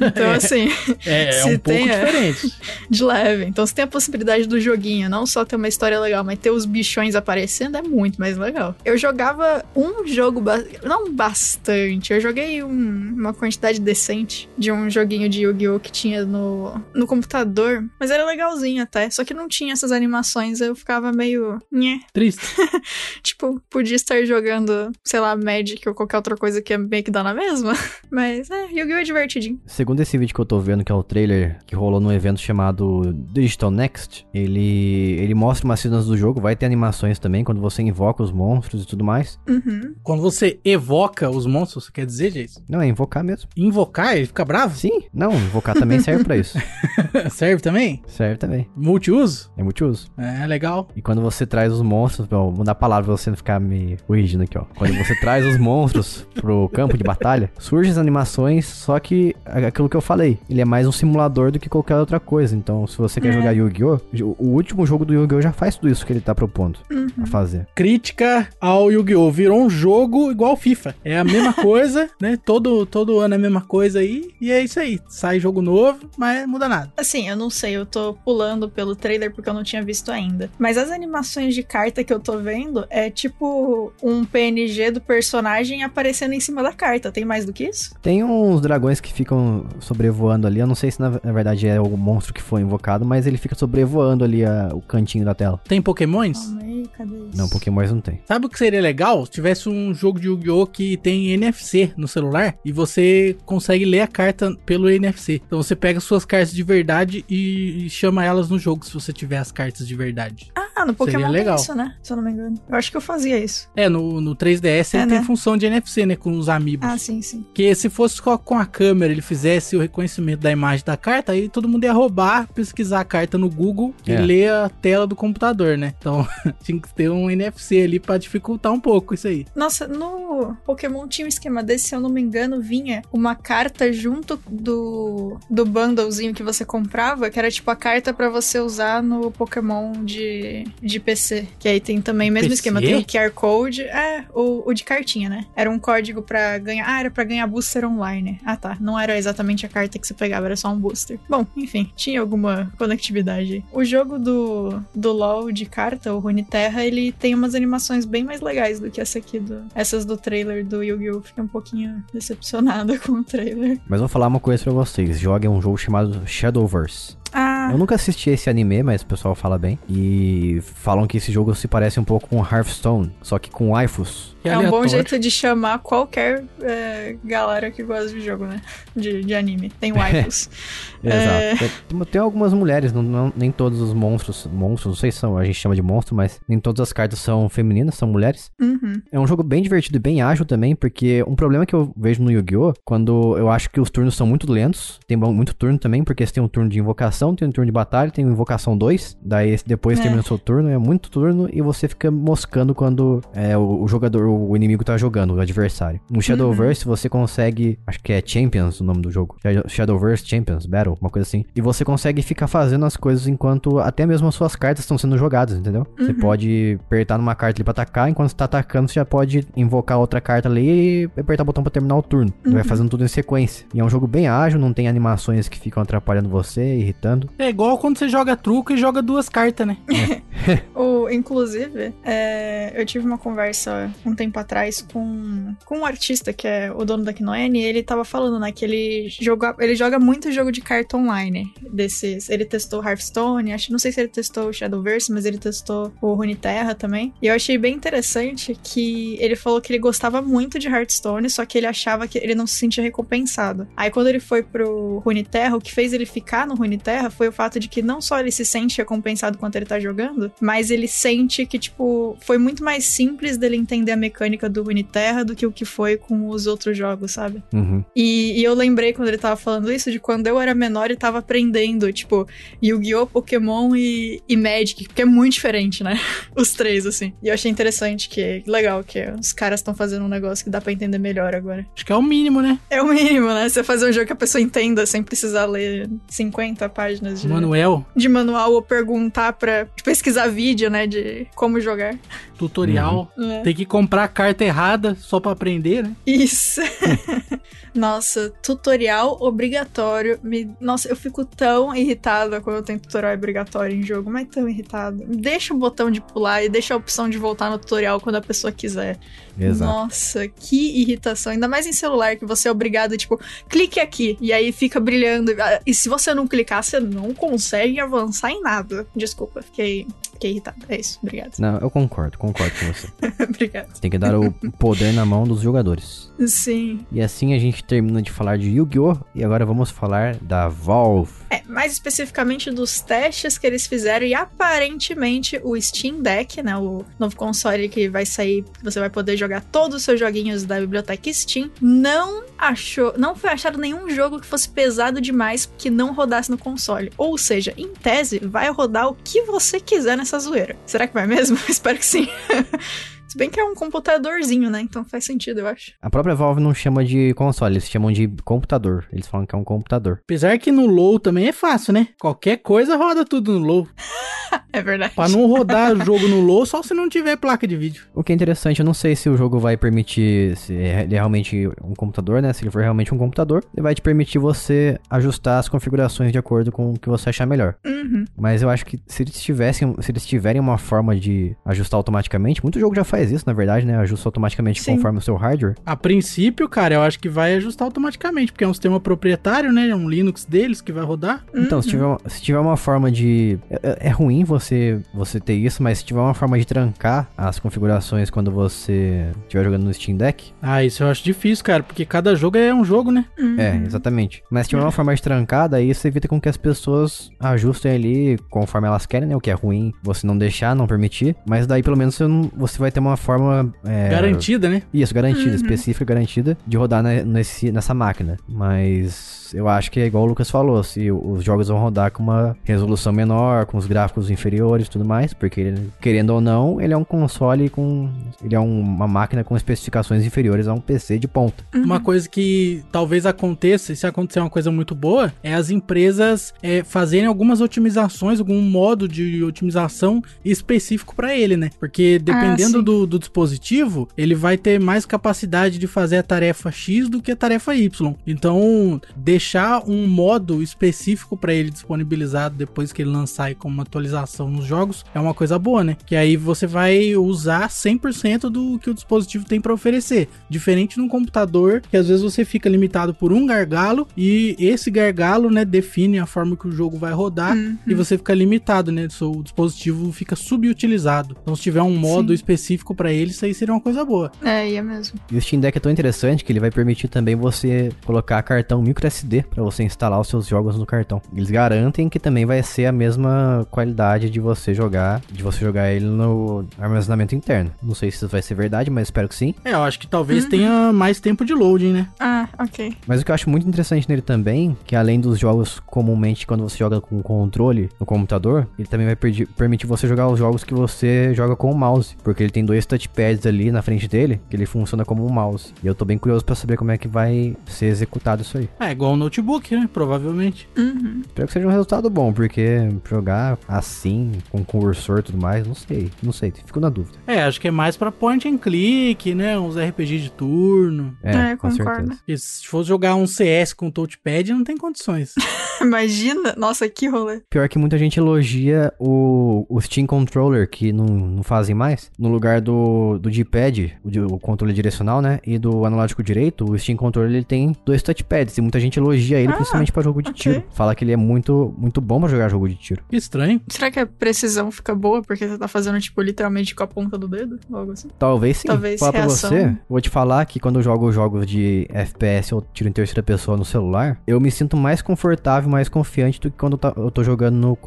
então, É. assim, É, é um pouco tem, é. diferente. de leve. Então, você tem a possibilidade do joguinho, não só ter uma história legal, mas ter os bichões aparecendo é muito mais legal. Eu jogava um jogo, ba- não bastante, eu joguei um- uma quantidade decente de um joguinho de Yu-Gi-Oh! que tinha no, no computador, mas era legalzinho até, só que não tinha essas animações, eu ficava meio. Nhé. Triste. Tipo, podia estar jogando, sei lá, Magic ou qualquer outra coisa que é meio que dá na mesma. Mas é, Yu-Gi-Oh! é divertidinho. Segundo esse vídeo que eu tô vendo, que é o trailer que rolou num evento chamado Digital Next, ele, ele mostra umas cenas do jogo, vai ter animações também, quando você invoca os monstros e tudo mais. Uhum. Quando você evoca os monstros, você quer dizer, Jason? Não, é invocar mesmo. Invocar, ele fica bravo? Sim, não, invocar também serve pra isso. Serve também? Serve também. Multiuso? É multiuso. É, legal. E quando você traz os monstros, vou mudar a palavra pra você não ficar me corrigindo aqui, ó. Quando você traz os monstros pro campo de batalha, surgem as animações, só que aquilo que eu falei, ele é mais um simulador do que qualquer outra coisa. Então, se você quer É. jogar Yu-Gi-Oh!, o último jogo do Yu-Gi-Oh! já faz tudo isso que ele tá propondo Uhum. a fazer. Crítica ao Yu-Gi-Oh! Virou um jogo igual FIFA. É a mesma coisa, né? Todo, todo ano é a mesma coisa aí. E é isso aí. Sai jogo novo, mas não muda nada. Assim, eu não sei, eu tô pulando pelo trailer porque eu não tinha visto ainda. Mas as animações de carta que eu tô vendo é tipo um PNG do personagem aparecendo em cima da carta. Tem mais do que isso? Tem uns dragões que ficam sobrevoando ali. Eu não sei se na, na verdade é o monstro que foi invocado, mas ele fica sobrevoando ali a- o cantinho da tela. Tem pokémons? Calma aí, cadê isso? Não, Pokémon não tem. Sabe o que seria legal? Se tivesse um jogo de Yu-Gi-Oh! que tem NFC no celular e você consegue ler a carta pelo NFC. Então você pega suas cartas de verdade e, e chama elas no jogo se você tiver as cartas de verdade. Ah, no Pokémon tem legal. isso, né? Se eu não me engano. Eu acho que eu fazia isso. É, no, no 3DS ele É, tem né? função de NFC, né? Com os amigos. Ah, sim, sim. Que se fosse só com a câmera, ele fizesse o reconhecimento da imagem da carta, aí todo mundo ia roubar, pesquisar a carta no Google e É. ler a tela do computador, né? Então tinha que ter um NFC ali pra dificultar um pouco isso aí. Nossa, no Pokémon tinha um esquema desse, se eu não me engano, vinha uma carta junto do, do bundlezinho que você comprava, que era tipo a carta pra você usar no Pokémon de, de PC. Que aí tem também o mesmo PC? esquema, tem o QR Code, é, o, o de cartinha, né? Era um código pra ganhar, ah, era pra ganhar booster online. Ah tá, não era exatamente a carta que você pegava, era só um booster. Bom, enfim, tinha alguma conectividade. O jogo do, do LoL de carta, o Runeterra, ele tem umas animações bem mais legais do que essa aqui, do, essas do trailer do Yu-Gi-Oh! Fiquei um pouquinho decepcionada com o trailer. Mas vou falar uma coisa pra vocês. Joguem um jogo chamado Shadowverse. Ah, Eu nunca assisti esse anime, mas o pessoal fala bem. E falam que esse jogo se parece um pouco com Hearthstone, só que com waifus. É um bom jeito de chamar qualquer é, galera que gosta de jogo, né? De, de anime. Tem waifus. É. Exato. Tem, tem algumas mulheres, não, não- nem todos os monstros, monstros, não sei se são, a gente chama de monstro, mas nem todas as cartas são femininas, são mulheres. Uhum. É um jogo bem divertido e bem ágil também, porque um problema que eu vejo no Yu-Gi-Oh! quando eu acho que os turnos são muito lentos, tem muito turno também, porque você tem um turno de invocação, tem um turno de batalha, tem invocação 2, daí depois É. termina o seu turno, é muito turno e você fica moscando quando é, o, o jogador, o inimigo tá jogando, o adversário. No Shadowverse você consegue, acho que é Champions o nome do jogo, Shadow- Shadowverse Champions Battle, uma coisa assim, e você consegue ficar fazendo as coisas enquanto até mesmo as suas cartas estão sendo jogadas, entendeu? Você Uhum. pode apertar numa carta ali pra atacar, enquanto você tá atacando, você já pode invocar outra carta ali e apertar o botão pra terminar o turno. Ele Vai fazendo tudo em sequência. E é um jogo bem ágil, não tem animações que ficam atrapalhando você, irritando. É igual quando você joga truco e joga duas cartas, né? O, inclusive, é, eu tive uma conversa um tempo atrás com, com um artista que é o dono da Kinoene, e ele tava falando, né, que ele joga, ele joga muito jogo de carta online. Desses, ele testou Hearthstone, acho, não sei se ele testou Shadowverse, mas ele testou o Runeterra também. E eu achei bem interessante que ele falou que ele gostava muito de Hearthstone, só que ele achava que ele não se sentia recompensado. Aí quando ele foi pro Runeterra, o que fez ele ficar no Runeterra foi o fato de que não só ele se sente recompensado quando ele tá jogando, mas ele sente que, tipo, foi muito mais simples dele entender a mecânica do Runeterra do que o que foi com os outros jogos, sabe? Uhum. E, e eu lembrei quando ele tava falando isso de quando eu era menor e tava aprendendo, tipo, Yu-Gi-Oh!, Pokémon e, e Magic, porque é muito diferente, né? Os três, assim. E eu achei interessante que, legal, que os caras estão fazendo um negócio que dá pra entender melhor agora. Acho que é o mínimo, né? É o mínimo, né? Você fazer um jogo que a pessoa entenda sem precisar ler 50 páginas de, Manuel, de manual ou perguntar pra pesquisar vídeo, né? De como jogar. tutorial. É. Tem que comprar a carta errada só pra aprender, né? Isso. Nossa, tutorial obrigatório. Me... Nossa, eu fico tão irritada quando tem tutorial obrigatório em jogo, mas tão irritada. Deixa o botão de pular e deixa a opção de voltar no tutorial quando a pessoa quiser. Exato. Nossa, que irritação. Ainda mais em celular, que você é obrigado, tipo, clique aqui. E aí fica brilhando. Ah, E se você não clicar, você não consegue avançar em nada. Desculpa, fiquei, fiquei irritada. É isso, obrigado. Não, eu concordo, concordo com você. obrigado. Tem que dar o poder na mão dos jogadores. Sim. E assim a gente termina de falar de Yu-Gi-Oh! E agora vamos falar da Valve. É, mais especificamente dos testes que eles fizeram e aparentemente o Steam Deck, né, o novo console que vai sair, você vai poder jogar todos os seus joguinhos da biblioteca Steam, não achou, não foi achado nenhum jogo que fosse pesado demais que não rodasse no console. Ou seja, em tese, vai rodar o que você quiser nessa zoeira. Será que vai mesmo? Espero que sim. Se bem que é um computadorzinho, né? Então faz sentido, eu acho. A própria Valve não chama de console, eles chamam de computador. Eles falam que é um computador. Apesar que no low também é fácil, né? Qualquer coisa roda tudo no low. É verdade. Pra não rodar o jogo no low, só se não tiver placa de vídeo. O que é interessante, eu não sei se o jogo vai permitir, se é ele é realmente um computador, né? Se ele for realmente um computador, ele vai te permitir você ajustar as configurações de acordo com o que você achar melhor. Uhum. Mas eu acho que se eles tivessem, se eles tiverem uma forma de ajustar automaticamente, muito jogo já faz faz isso, na verdade, né? Ajusta automaticamente Sim. conforme o seu hardware. A princípio, cara, eu acho que vai ajustar automaticamente, porque é um sistema proprietário, né? É um Linux deles que vai rodar. Então, se Uhum. tiver, uma, se tiver uma forma de. É, é- é ruim você, você ter isso, mas se tiver uma forma de trancar as configurações quando você estiver jogando no Steam Deck. Ah, isso eu acho difícil, cara, porque cada jogo é um jogo, né? Uhum. É, exatamente. Mas se tiver uma forma de trancar, daí isso evita com que as pessoas ajustem ali conforme elas querem, né? O que é ruim você não deixar, não permitir. Mas daí pelo menos você, não- você vai ter uma forma. é, Garantida, né? Isso, garantida, Uhum. específica, garantida de rodar ne- nesse, nessa máquina. Mas eu acho que é igual o Lucas falou, se o- os jogos vão rodar com uma resolução menor, com os gráficos inferiores e tudo mais, porque querendo ou não, ele é um console com. Ele é um- uma máquina com especificações inferiores a um PC de ponta. Uma coisa que talvez aconteça, e se acontecer uma coisa muito boa, é as empresas é, fazerem algumas otimizações, algum modo de otimização específico para ele, né? Porque dependendo sim. do, do dispositivo, ele vai ter mais capacidade de fazer a tarefa X do que a tarefa Y. Então, deixar um modo específico para ele disponibilizado depois que ele lançar aí como uma atualização nos jogos é uma coisa boa, né? Que aí você vai usar 100% do que o dispositivo tem para oferecer. Diferente num computador, que às vezes você fica limitado por um gargalo e esse gargalo, né, define a forma que o jogo vai rodar Uhum. e você fica limitado, né? Seu dispositivo fica subutilizado. Então, se tiver um modo Sim. específico para ele, isso aí seria uma coisa boa. É, ia mesmo. E o Steam Deck é tão interessante que ele vai permitir também você colocar cartão micro SD para você instalar os seus jogos no cartão. Eles garantem que também vai ser a mesma qualidade de você jogar, de você jogar ele no armazenamento interno. Não sei se isso vai ser verdade, mas espero que sim. É, eu acho que talvez tenha mais tempo de loading, né? Ah, ok. Mas o que eu acho muito interessante nele também, que além dos jogos comumente quando você joga com controle no computador, ele também vai permitir você jogar os jogos que você joga com o mouse, porque ele tem dois touchpads ali na frente dele, que ele funciona como um mouse. E eu tô bem curioso pra saber como é que vai ser executado isso aí. É igual notebook, né? Provavelmente. Uhum. Espero que seja um resultado bom, porque jogar assim, com cursor e tudo mais, não sei, não sei, fico na dúvida. É, acho que é mais pra point and click, né? Uns RPG de turno. É, É, com concordo. certeza. E se fosse jogar um CS com touchpad, não tem condições. Imagina. Nossa, que rolê. Pior que muita gente elogia o, o Steam Controller, que não, não fazem mais. No lugar do, do D-pad, o, o controle direcional, né? E do analógico direito, o Steam Controller ele tem dois touchpads. E muita gente elogia ele, Ah, principalmente pra jogo de ok. tiro. Fala que ele é muito, muito bom pra jogar jogo de tiro. Que estranho. Será que a precisão fica boa porque você tá fazendo, tipo, literalmente com a ponta do dedo? Algo assim? Talvez sim. Talvez Falar pra reação. você, vou te falar que quando eu jogo jogos de FPS ou tiro em terceira pessoa no celular, eu me sinto mais confortável, mais confiante do que quando eu tô jogando no,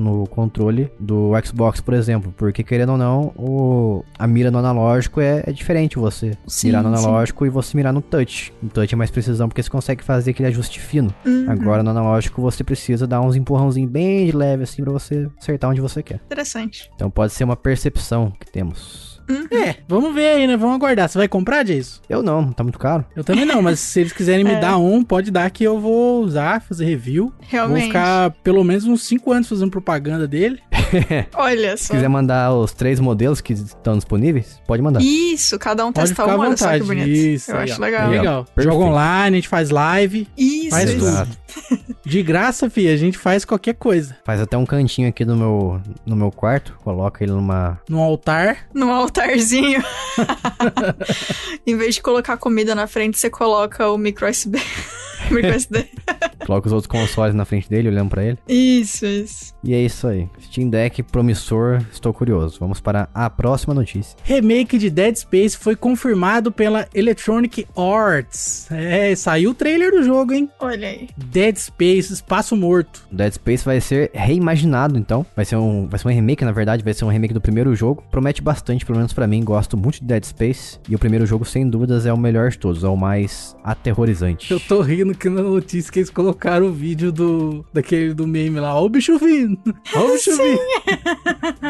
no controle do Xbox, por exemplo. Porque, querendo ou não, o, a mira no analógico é, é diferente você Sim, mirar no sim. analógico e você mirar no touch. No touch é mais precisão porque você consegue fazer aquele ajuste fino. Uhum. Agora no analógico você precisa dar uns empurrãozinhos bem de leve assim pra você acertar onde você quer. Interessante. Então pode ser uma percepção que temos. É, vamos ver aí, né? Vamos aguardar. Você vai comprar, Jason? Eu não, tá muito caro. Eu também não, mas se eles quiserem me É. dar um, pode dar que eu vou usar, fazer review. Vou Realmente. ficar pelo menos uns 5 anos fazendo propaganda dele. Olha Se só. quiser mandar os três modelos que estão disponíveis, pode mandar. Isso, cada um Pode testar um, olha só que bonito. Isso, Eu aí, acho ó. legal. Legal. Joga online, a gente faz live. Isso, Faz isso. tudo. De graça, fi, a gente faz qualquer coisa. Faz até um cantinho aqui no meu, no meu quarto, coloca ele numa. No altar. Num altarzinho. em vez de colocar comida na frente, você coloca o micro USB. micro SD. Coloca os outros consoles na frente dele, olhando pra ele. Isso, isso. E é isso aí. Steam Deck promissor, estou curioso. Vamos para a próxima notícia. Remake de Dead Space foi confirmado pela Electronic Arts. É, saiu o trailer do jogo, hein? Olha aí. Dead Space, Espaço Morto. Dead Space vai ser reimaginado, então. Vai ser um, vai ser um remake, na verdade, vai ser um remake do primeiro jogo. Promete bastante, pelo menos pra mim. Gosto muito de Dead Space. E o primeiro jogo, sem dúvidas, é o melhor de todos, é o mais aterrorizante. Eu tô rindo que na notícia que eles colocaram o vídeo do daquele do meme lá. Ó o bicho vindo. Ó o bicho vindo.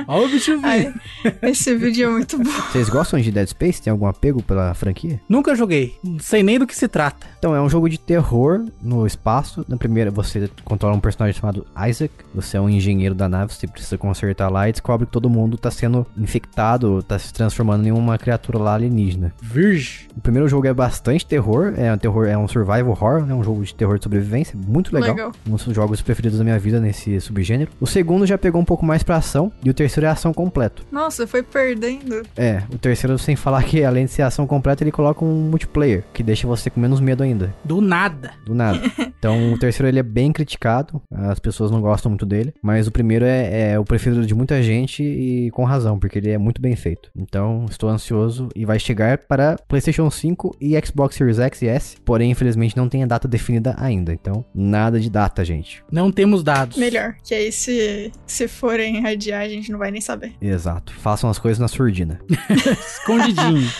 Ó o bicho vindo. Esse vídeo é muito bom. Vocês gostam de Dead Space? Tem algum apego pela franquia? Nunca joguei. Não sei nem do que se trata. Então, é um jogo de terror no espaço. Na primeira, você controla um personagem chamado Isaac. Você é um engenheiro da nave, você precisa consertar lá e descobre que todo mundo tá sendo infectado, tá se transformando em uma criatura lá alienígena. Virgem. O primeiro jogo é bastante terror, é um terror, é um survival horror, é um jogo de terror de sobrevivência, muito legal. Legal. Um dos jogos preferidos da minha vida nesse subgênero. O segundo já pegou um pouco mais pra ação. E o terceiro é ação completo. Nossa, foi perdendo. É, o terceiro, sem falar que além de ser ação completa, ele coloca um multiplayer, que deixa você com menos medo ainda. Do nada. Do nada. Então o terceiro ele é bem criticado, as pessoas não gostam muito dele, mas o primeiro é, é o preferido de muita gente e com razão, porque ele é muito bem feito. Então estou ansioso e vai chegar para PlayStation 5 e Xbox Series X e S, porém infelizmente não tem a data definida ainda. Então nada de data, gente. Não temos dados. Melhor. Que aí, se, se forem adiar, a gente não vai nem saber. Exato. Façam as coisas na surdina, Escondidinho.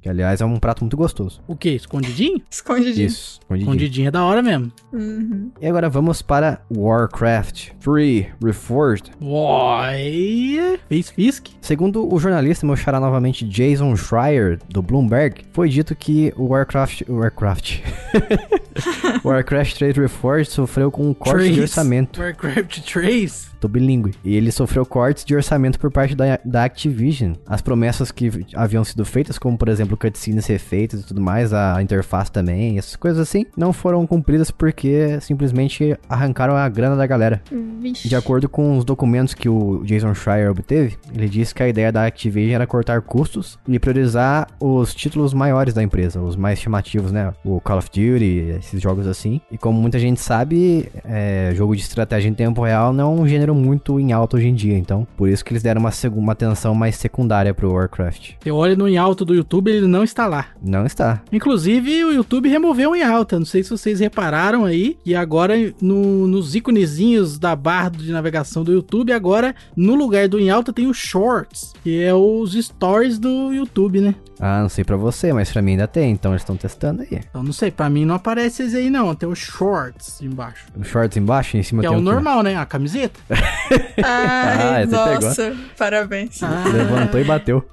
Que aliás é um prato muito gostoso. o quê? Escondidinho? Escondidinho. Isso, escondidinho. Escondidinho é da hora mesmo. Uhum. E agora vamos para Warcraft 3 Reforged. Olha. Fez Fisk? Segundo o jornalista, meu xará novamente, Jason Schreier, do Bloomberg, foi dito que o Warcraft... Warcraft... Warcraft 3 Reforged sofreu com um corte de Trace. orçamento. Warcraft 3? Tô bilíngue. E ele sofreu cortes de orçamento por parte da, da Activision. As promessas que haviam sido feitas, como por exemplo cutscenes ser feitas e tudo mais, a interface também, essas coisas assim, não foram cumpridas porque simplesmente arrancaram a grana da galera. Vixe. De acordo com os documentos que o Jason Schreier obteve, ele disse que a ideia da Activision era cortar custos e priorizar os títulos maiores da empresa, os mais chamativos, né? O Call of Duty, esses jogos assim. E como muita gente sabe, é, jogo de estratégia em tempo real não é um gênero muito em alta hoje em dia. Então, por isso que eles deram uma, uma atenção mais secundária pro Warcraft. Eu olho no em alto do YouTube, ele não está lá. Não está. Inclusive, o YouTube removeu o em alta. Não sei se vocês repararam aí. E agora, no- nos íconezinhos da barra de navegação do YouTube, agora, no lugar do em alta, tem o Shorts, que é os stories do YouTube, né? Ah, não sei pra você, mas pra mim ainda tem, então eles estão testando aí. Então, não sei, pra mim não aparece esse aí, não. Tem o Shorts embaixo. O shorts embaixo, em cima Que é tem o o quê? normal, né? A camiseta. Ah, Ai, pegou. nossa. Parabéns. Ah, Levantou e bateu.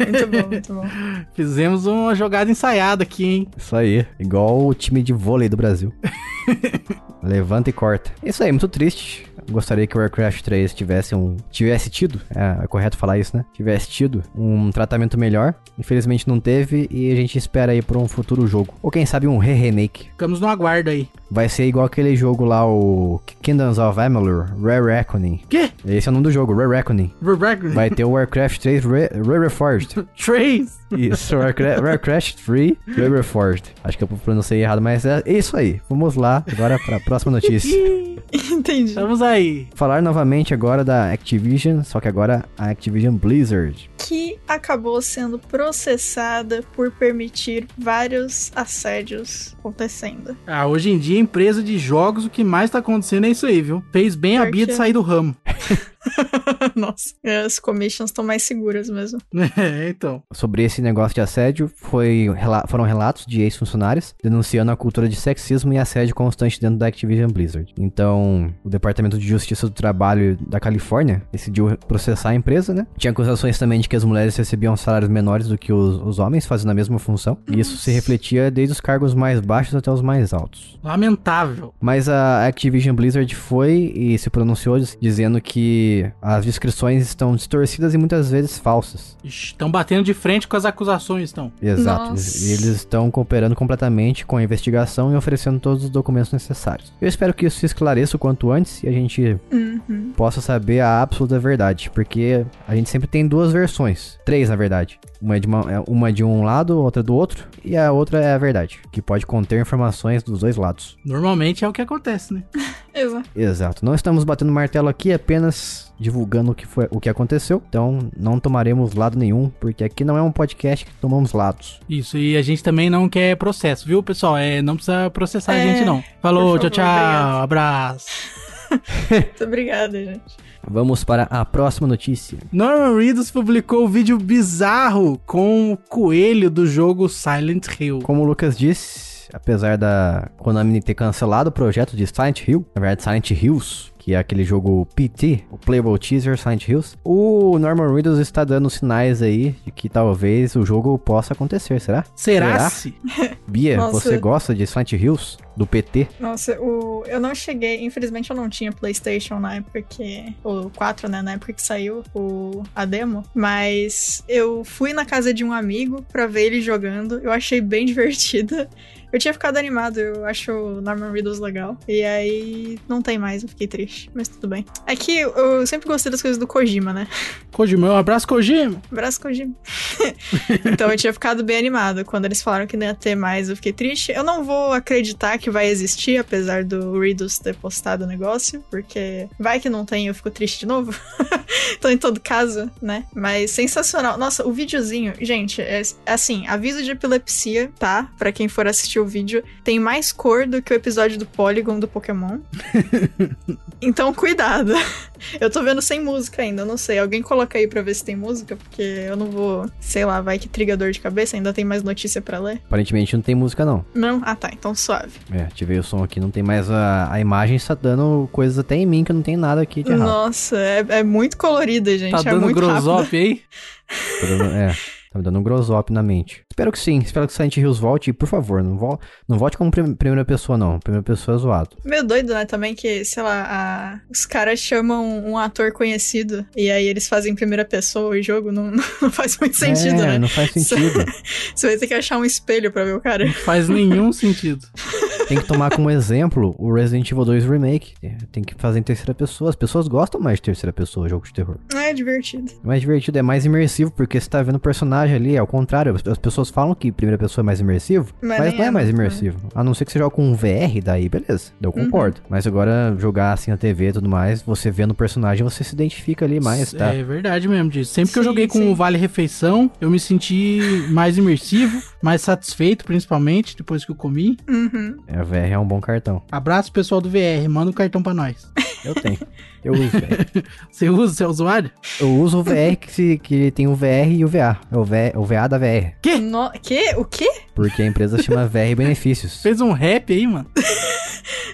Muito bom, muito bom. fizemos uma jogada ensaiada aqui, hein? Isso aí. Igual o time de vôlei do Brasil. Levanta e corta. Isso aí, muito triste. Gostaria que o Warcraft 3 tivesse um. Tivesse tido. É, é correto falar isso, né? Tivesse tido um tratamento melhor. Infelizmente não teve. E a gente espera aí por um futuro jogo. Ou quem sabe um re-remake. Ficamos no aguardo aí. Vai ser igual aquele jogo lá, o Kingdoms of Amalur, Rare Reckoning. Quê? Esse é o nome do jogo, Rare Reckoning. Rebrand. Vai ter o Warcraft 3 Re Re-Reforged. Trace. Isso, Warcraft, Warcraft 3 Reforged. Acho que eu pronunciei errado, mas é isso aí. Vamos lá, agora para a próxima notícia. Entendi. Estamos aí. Falar novamente agora da Activision, só que agora a Activision Blizzard. Que acabou sendo processada por permitir vários assédios acontecendo. Ah, hoje em dia, empresa de jogos, o que mais tá acontecendo é isso aí, viu? Fez bem a Pior Bia de sair do ramo. Nossa, as commissions estão mais seguras mesmo. É, então. Sobre esse negócio de assédio, foi, foram relatos de ex-funcionários denunciando a cultura de sexismo e assédio constante dentro da Activision Blizzard. Então, o Departamento de Justiça do Trabalho da Califórnia decidiu processar a empresa, né? Tinha acusações também de que as mulheres recebiam salários menores do que os, os homens fazendo a mesma função. E isso se refletia desde os cargos mais baixos até os mais altos. Lamentável. Mas a Activision Blizzard foi e se pronunciou diz- dizendo que as descrições estão distorcidas e muitas vezes falsas. Estão batendo de frente com as acusações, estão. Exato. Nossa. E eles estão cooperando completamente com a investigação e oferecendo todos os documentos necessários. Eu espero que isso se esclareça o quanto antes e a gente Uhum. possa saber a absoluta verdade, porque a gente sempre tem duas versões, três na verdade. Uma é de, uma, é uma de um lado, outra do outro, e a outra é a verdade, que pode conter informações dos dois lados. Normalmente é o que acontece, né? Exato. Exato. Não estamos batendo martelo aqui, apenas divulgando o que foi o que aconteceu. Então, não tomaremos lado nenhum, porque aqui não é um podcast que tomamos lados. Isso, e a gente também não quer processo, viu, pessoal? É, não precisa processar a É, gente, não. Falou, tchau, tchau. obrigado. Abraço. Muito obrigada, gente. Vamos para a próxima notícia. Norman Reedus publicou um vídeo bizarro com o coelho do jogo Silent Hill. Como o Lucas disse, apesar da Konami ter cancelado o projeto de Silent Hill, na verdade Silent Hills, que é aquele jogo PT, o Playable Teaser Silent Hills, o Norman Reedus está dando sinais aí de que talvez o jogo possa acontecer, será? Será? Será? se? Bia, Nossa. você gosta de Silent Hills? Do PT. Nossa, o... eu não cheguei. Infelizmente eu não tinha PlayStation na época que. O 4, né? Na época que saiu o... a demo. Mas eu fui na casa de um amigo pra ver ele jogando. Eu achei bem divertida. Eu tinha ficado animado, eu acho o Norman Reedus legal. E aí não tem mais, eu fiquei triste. Mas tudo bem. É que eu sempre gostei das coisas do Kojima, né? Kojima, um abraço, Kojima. Abraço, Kojima. então eu tinha ficado bem animado. Quando eles falaram que não ia ter mais, eu fiquei triste. Eu não vou acreditar que vai existir, apesar do Reedus ter postado o negócio, porque vai que não tem eu fico triste de novo. então, em todo caso, né? Mas sensacional. Nossa, o videozinho, gente, é assim, aviso de epilepsia, tá? Pra quem for assistir o vídeo, tem mais cor do que o episódio do Polygon do Pokémon. então, cuidado. Eu tô vendo sem música ainda, não sei. Alguém coloca aí pra ver se tem música, porque eu não vou, sei lá, vai que triga dor de cabeça, ainda tem mais notícia para ler. Aparentemente não tem música, não. Não? Ah, tá, então suave. É, ativei o som aqui, não tem mais a, a imagem, está dando coisas até em mim que não tem nada aqui de errado. Nossa, é, é muito colorida, gente. Tá é dando muito grosop aí? é. Tá me dando um grosop na mente. Espero que sim. Espero que Silent Hills volte. E, por favor, não, vo não volte como prim primeira pessoa, não. Primeira pessoa é zoado. Meio doido, né? Também que, sei lá, a... os caras chamam um ator conhecido e aí eles fazem primeira pessoa o jogo. Não, não faz muito sentido, é, né? não faz sentido. Você vai ter que achar um espelho pra ver o cara. Não faz nenhum sentido. Tem que tomar como exemplo o Resident Evil 2 Remake. Tem que fazer em terceira pessoa. As pessoas gostam mais de terceira pessoa, jogo de terror. É divertido. É mais divertido, é mais imersivo, porque você tá vendo o personagem ali, ao contrário. As pessoas falam que primeira pessoa é mais imersivo, mas, mas não é, é mais imersivo. Né? A não ser que você jogue com um VR, daí beleza, eu concordo. Uhum. Mas agora, jogar assim na TV e tudo mais, você vendo o personagem, você se identifica ali mais, tá? É verdade mesmo, disso. Sempre sim, que eu joguei com o Vale Refeição, eu me senti mais imersivo, mais satisfeito, principalmente, depois que eu comi. Uhum. É, a VR é um bom cartão. Abraço, pessoal do VR, manda um cartão pra nós. Eu tenho. Eu uso VR. você usa, você é usuário? Eu uso o VR que, que tem o VR e o VA. É o, v, o VA da VR. Que? No, que? O quê? Porque a empresa chama VR Benefícios. Fez um rap aí, mano.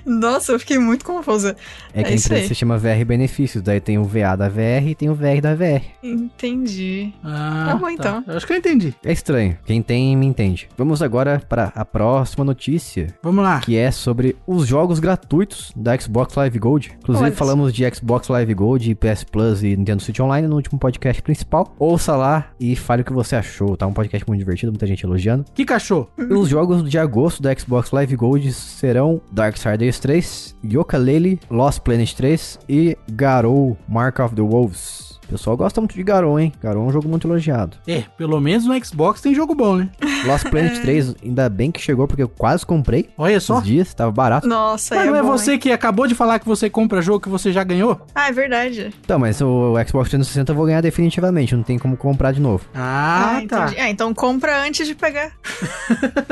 Nossa, eu fiquei muito confusa. É que é a empresa se chama VR Benefícios. Daí tem o VA da VR e tem o VR da VR. Entendi. Ah, tá bom, então. Eu acho que eu entendi. É estranho. Quem tem, me entende. Vamos agora para a próxima notícia. Vamos lá. Que é sobre os jogos gratuitos da Xbox Live Gold. Inclusive, Olha. falamos de Xbox Live Gold, PS Plus e Nintendo Switch Online no último podcast principal. Ouça lá e fale o que você achou. Tá um podcast muito divertido, muita gente elogiando. Que cachorro? Os jogos de agosto da Xbox Live Gold serão Darksiders 3, Yooka-Laylee, Lost Planet 3 e Garou Mark of the Wolves. O pessoal gosta muito de Garou, hein? Garou é um jogo muito elogiado. É, pelo menos no Xbox tem jogo bom, né? Lost Planet 3, ainda bem que chegou, porque eu quase comprei. Olha só. Esses dias, tava barato. Nossa, Mas é não é bom, você hein? que acabou de falar que você compra jogo que você já ganhou? Ah, é verdade. Então, mas o Xbox 360 eu vou ganhar definitivamente, não tem como comprar de novo. Ah, Ah, tá. entendi. Ah, então compra antes de pegar.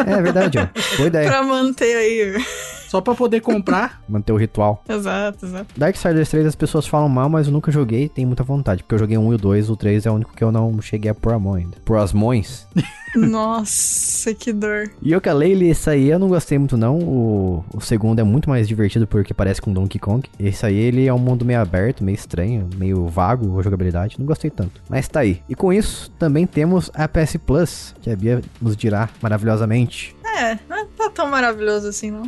É verdade, ó. Boa ideia. pra manter aí. Só pra poder comprar. Manter o ritual. exato, exato. Darksiders 3 as pessoas falam mal, mas eu nunca joguei, tenho muita vontade. Porque eu joguei um e o 2, o 3 é o único que eu não cheguei a pôr a mão ainda. Pôr as mãos. Nossa, que dor. Yooka-Laylee, esse aí eu não gostei muito não. O, o segundo é muito mais divertido porque parece com Donkey Kong. Esse aí ele é um mundo meio aberto, meio estranho, meio vago a jogabilidade. Não gostei tanto. Mas tá aí. E com isso, também temos a PS Plus, que a Bia nos dirá maravilhosamente. É, não tá tão maravilhoso assim, não.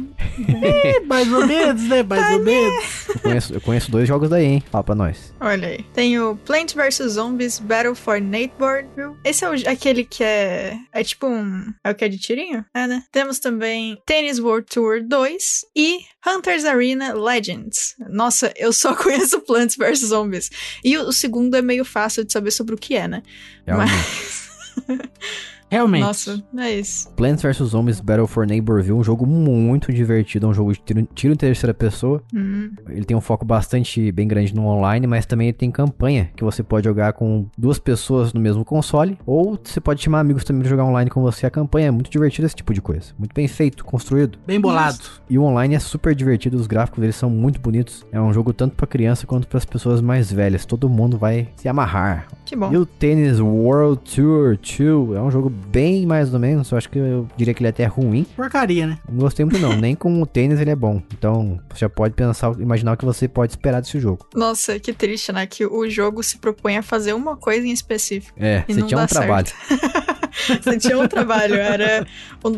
É, mais ou menos, né? Mais ou menos. Eu conheço, eu conheço dois jogos daí, hein? Fala pra nós. Olha aí. Tem o Plant vs Zombies Battle for Nightborn, viu? Esse é o, aquele que é. É tipo um. É o que é de tirinho? É, né? Temos também Tennis World Tour 2 e Hunters Arena Legends. Nossa, eu só conheço Plants vs Zombies. E o, o segundo é meio fácil de saber sobre o que é, né? Realmente. Mas. Realmente. Nossa, é isso. Plants vs Zombies Battle for Neighborville, um jogo muito divertido, é um jogo de tiro, tiro em terceira pessoa. Hum. Ele tem um foco bastante bem grande no online, mas também tem campanha que você pode jogar com duas pessoas no mesmo console, ou você pode chamar amigos também pra jogar online com você. A campanha é muito divertida esse tipo de coisa, muito bem feito, construído. Bem bolado. E o online é super divertido, os gráficos deles são muito bonitos. É um jogo tanto pra criança quanto para as pessoas mais velhas. Todo mundo vai se amarrar. Que bom. E o Tennis World Tour 2 é um jogo bem mais ou menos, eu acho que eu diria que ele é até ruim. Porcaria, né? Não gostei muito não, nem com o tênis ele é bom. Então, você já pode pensar, imaginar o que você pode esperar desse jogo. Nossa, que triste, né? Que o jogo se propõe a fazer uma coisa em específico. É, E você não tinha um trabalho. Você tinha um trabalho, era.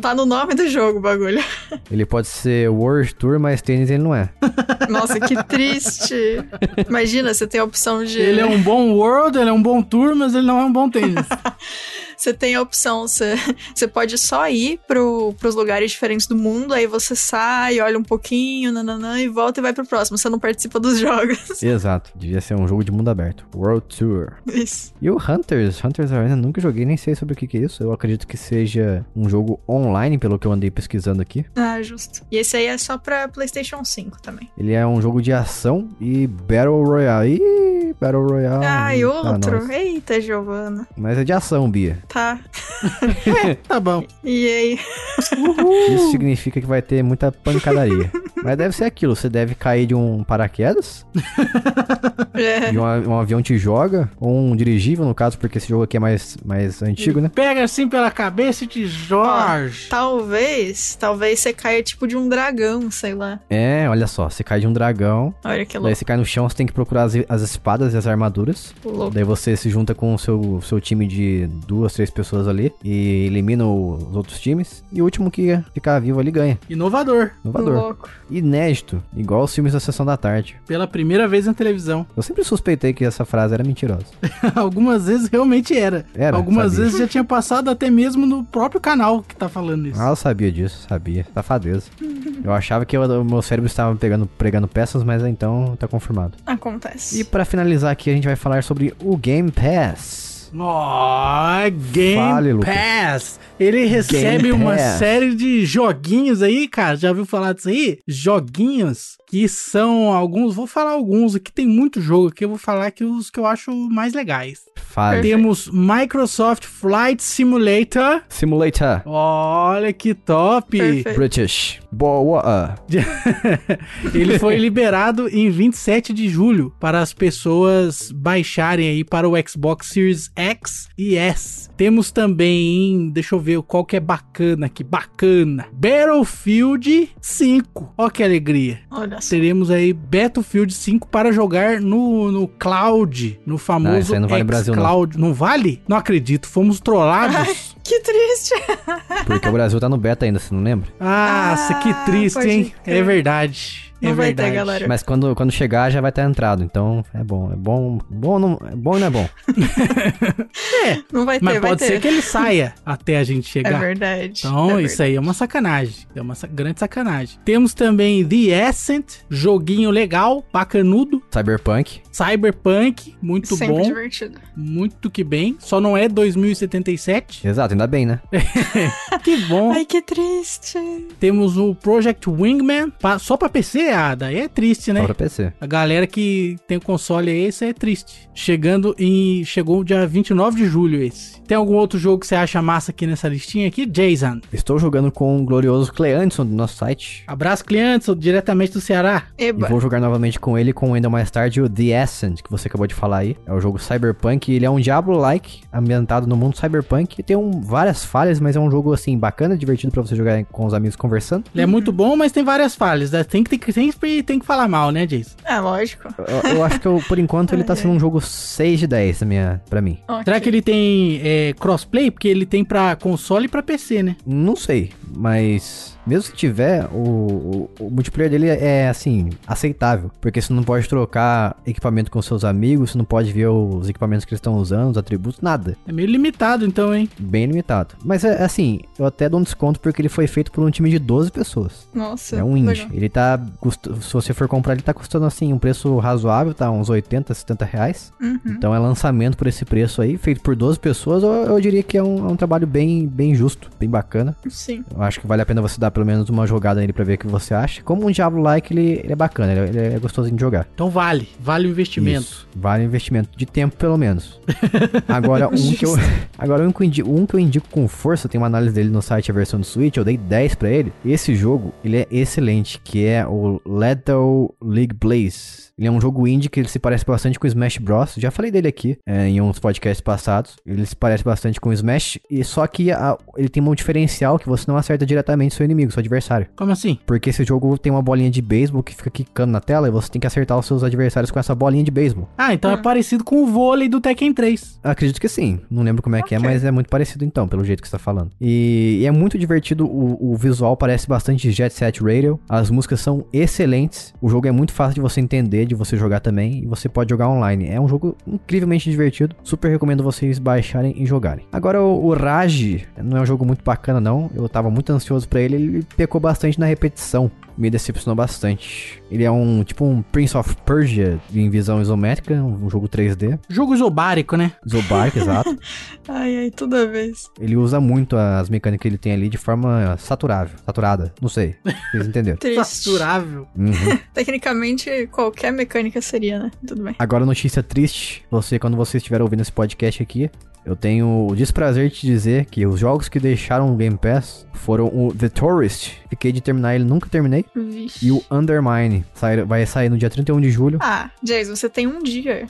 Tá no nome do jogo o bagulho. Ele pode ser World Tour, mas tênis ele não é. Nossa, que triste. Imagina, você tem a opção de. Ele é um bom World, ele é um bom Tour, mas ele não é um bom tênis. Você tem a opção, você, você pode só ir pro, pros lugares diferentes do mundo, aí você sai, olha um pouquinho, nananã, e volta e vai pro próximo. Você não participa dos jogos. Exato, devia ser um jogo de mundo aberto. World Tour. Isso. E o Hunters, Hunters Arena, nunca joguei, nem sei sobre o que, que é isso. Eu acredito que seja um jogo online, pelo que eu andei pesquisando aqui. Ah, justo. E esse aí é só pra PlayStation 5 também. Ele é um jogo de ação e Battle Royale. Ih, Battle Royale. Ah, e outro? Eita, Giovana. Mas é de ação, Bia. Tá. Tá bom. E aí? Isso significa que vai ter muita pancadaria. Mas deve ser aquilo, você deve cair de um paraquedas, É. de um, um avião te joga, ou um dirigível, no caso, porque esse jogo aqui é mais, mais antigo, né? Pega assim pela cabeça e te Jorge. Talvez, talvez você caia tipo de um dragão, sei lá. É, olha só, você cai de um dragão, Olha que daí louco. você cai no chão, você tem que procurar as, as espadas e as armaduras. louco. Daí você se junta com o seu, seu time de duas, três pessoas ali e elimina os outros times. E o último que ficar vivo ali ganha. Inovador. Inovador. Louco. Inédito, igual os filmes da Sessão da Tarde. Pela primeira vez na televisão. Eu sempre suspeitei que essa frase era mentirosa. Algumas vezes realmente era. Era, Algumas sabia. vezes já tinha passado até mesmo no próprio canal que tá falando isso. Ah, eu sabia disso, sabia. Safadeza. Eu achava que o meu cérebro estava pegando, pregando peças, mas então tá confirmado. Acontece. E pra finalizar aqui, a gente vai falar sobre o Game Pass. Ó, Game Fale. Pass. Ele recebe Game uma Pass. série de joguinhos aí, cara. Já ouviu falar disso aí? Joguinhos que são alguns. Vou falar alguns aqui. Tem muito jogo aqui. Eu vou falar que os que eu acho mais legais. Fale. Perfeito. Temos Microsoft Flight Simulator. Simulator. Olha que top! Perfeito. British. Boa. Ele foi liberado em 27 de julho para as pessoas baixarem aí para o Xbox Series X e S. Temos também, deixa eu ver qual que é bacana aqui, bacana. Battlefield 5. Ó que alegria. Olha só. Teremos aí Battlefield 5 para jogar no, no cloud, no Não, famoso isso aí não vale Brasil, não. Cloud. Não vale? Não acredito, fomos trollados. Que triste. Porque o Brasil tá no beta ainda, você não lembra? Ah, Ah, que triste, hein? crer. É verdade. Não é vai verdade. ter, galera. Mas quando, quando chegar já vai estar entrado, então é bom. É bom. Bom, não, é bom e não é bom. Não vai ter, Mas vai pode ter. ser que ele saia até a gente É chegar. verdade. Então, é isso aí é uma sacanagem. É uma sa- grande sacanagem. Temos também The Ascent, joguinho legal, bacanudo. Cyberpunk. Cyberpunk, muito Sempre bom. divertido. Muito que bem. Só não é 2077. Exato, ainda bem, né? Que bom. Ai, que triste. Temos o Project Wingman. pa- Só pra PC, ah, daí é triste, né? Só pra PC. A galera que tem o console aí, esse é triste. Chegando em. Chegou dia 29 de julho esse. Tem algum outro jogo que você acha massa aqui nessa listinha aqui? Jason. Estou jogando com o glorioso Cleanson do nosso site. Abraço, clientes, diretamente do Ceará. E Eba. vou jogar novamente com ele, com ainda mais tarde o The Ascent, que você acabou de falar aí. É o jogo Cyberpunk. Ele é um Diablo-like, ambientado no mundo Cyberpunk. Tem um, várias falhas, mas é um jogo, assim, bacana, divertido pra você jogar com os amigos conversando. Ele é muito bom, mas tem várias falhas. né? Tem que, tem que, sempre tem que falar mal, né, Jason? É, lógico. Eu, eu acho que, eu, por enquanto, ele tá sendo um jogo 6 de 10 na minha, pra mim. Ok. Será que ele tem é, crossplay? Porque ele tem pra console e pra PC, né? Não sei, mas mesmo que tiver, o, o, o multiplayer dele é assim, aceitável. Porque você não pode trocar equipamento com seus amigos, você não pode ver os equipamentos que eles estão usando, os atributos, nada. É meio limitado, então, hein? Bem limitado. Mas é assim, eu até dou um desconto porque ele foi feito por um time de 12 pessoas. Nossa. É um indie. legal. Ele tá. Se você for comprar, ele tá custando assim um preço razoável, tá? Uns 80, 70 reais. Uhum. Então é lançamento por esse preço aí, feito por 12 pessoas, eu, eu diria que é um, é um trabalho bem, bem justo, bem bacana. Sim. Eu acho que vale a pena você dar pelo menos uma jogada nele pra ver o que você acha. Como um Diablo-like, ele, ele é bacana, ele, ele é gostosinho de jogar. Então vale. Vale o investimento. Isso. Vale o investimento de tempo, pelo menos. Agora, um que eu, agora um, que eu indico, um que eu indico com força, tem uma análise dele no site, a versão do Switch, eu dei 10 pra ele. Esse jogo, ele é excelente, que é o Lethal League Blaze. Ele é um jogo indie que ele se parece bastante com o Smash Bros. Já falei dele aqui é, em uns podcasts passados. Ele se parece bastante com o Smash, e só que a- ele tem um diferencial que você não acerta diretamente seu inimigo, seu adversário. Como assim? Porque esse jogo tem uma bolinha de beisebol que fica quicando na tela e você tem que acertar os seus adversários com essa bolinha de beisebol. Ah, então é parecido com o vôlei do Tekken 3. Acredito que sim. Não lembro como é que é, mas é muito parecido então, pelo jeito que você tá falando. E, e é muito divertido, o, o visual parece bastante Jet Set Radio. As músicas são excelentes. O jogo é muito fácil de você entender, de você jogar também. E você pode jogar online. É um jogo incrivelmente divertido. Super recomendo vocês baixarem e jogarem. Agora, o, o Raj não é um jogo muito bacana, não. Eu tava muito ansioso pra ele. Ele pecou bastante na repetição. Me decepcionou bastante. Ele é um tipo um Prince of Persia em visão isométrica, um jogo 3D. Jogo isobárico, né? Zobark, exato. Ai, ai, toda vez. Ele usa muito as mecânicas que ele tem ali de forma saturável. Saturada, não sei. Vocês entenderam? Triste. Saturável. Uhum. Tecnicamente, qualquer mecânica seria, né? Tudo bem. Agora, notícia triste. Você, quando você estiver ouvindo esse podcast aqui, eu tenho o desprazer de te dizer que os jogos que deixaram o Game Pass foram o The Tourist. Fiquei de terminar ele, nunca terminei. Vixe. E o Undermine. Sai- vai sair no dia 31 de julho. Ah, Jason, você tem um dia.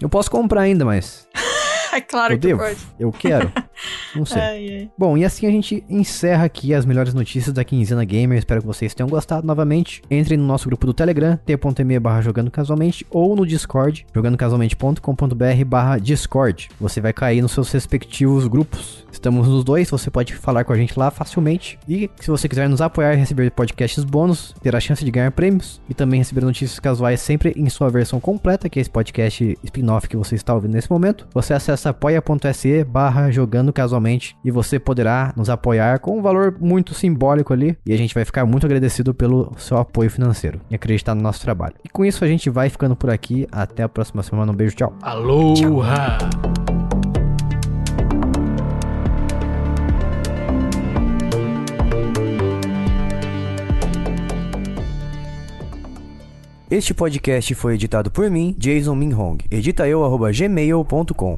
Eu posso comprar ainda, mas claro eu que devo. pode. Eu quero. Não sei. Ai, ai. Bom, e assim a gente encerra aqui as melhores notícias da Quinzena Gamer. Espero que vocês tenham gostado novamente. Entrem no nosso grupo do Telegram, t.me barra jogando casualmente, ou no Discord, jogandocasualmente.com.br barra Discord. Você vai cair nos seus respectivos grupos. Estamos nos dois, você pode falar com a gente lá facilmente. E se você quiser nos apoiar e receber podcasts bônus, ter a chance de ganhar prêmios e também receber notícias casuais sempre em sua versão completa, que é esse podcast spin-off que você está ouvindo nesse momento, você acessa apoia.se barra jogando casualmente e você poderá nos apoiar com um valor muito simbólico ali e a gente vai ficar muito agradecido pelo seu apoio financeiro e acreditar no nosso trabalho. E com isso a gente vai ficando por aqui. Até a próxima semana. Um beijo, tchau. Aloha! Este podcast foi editado por mim, Jason Minhong. Edita eu, arroba gmail.com.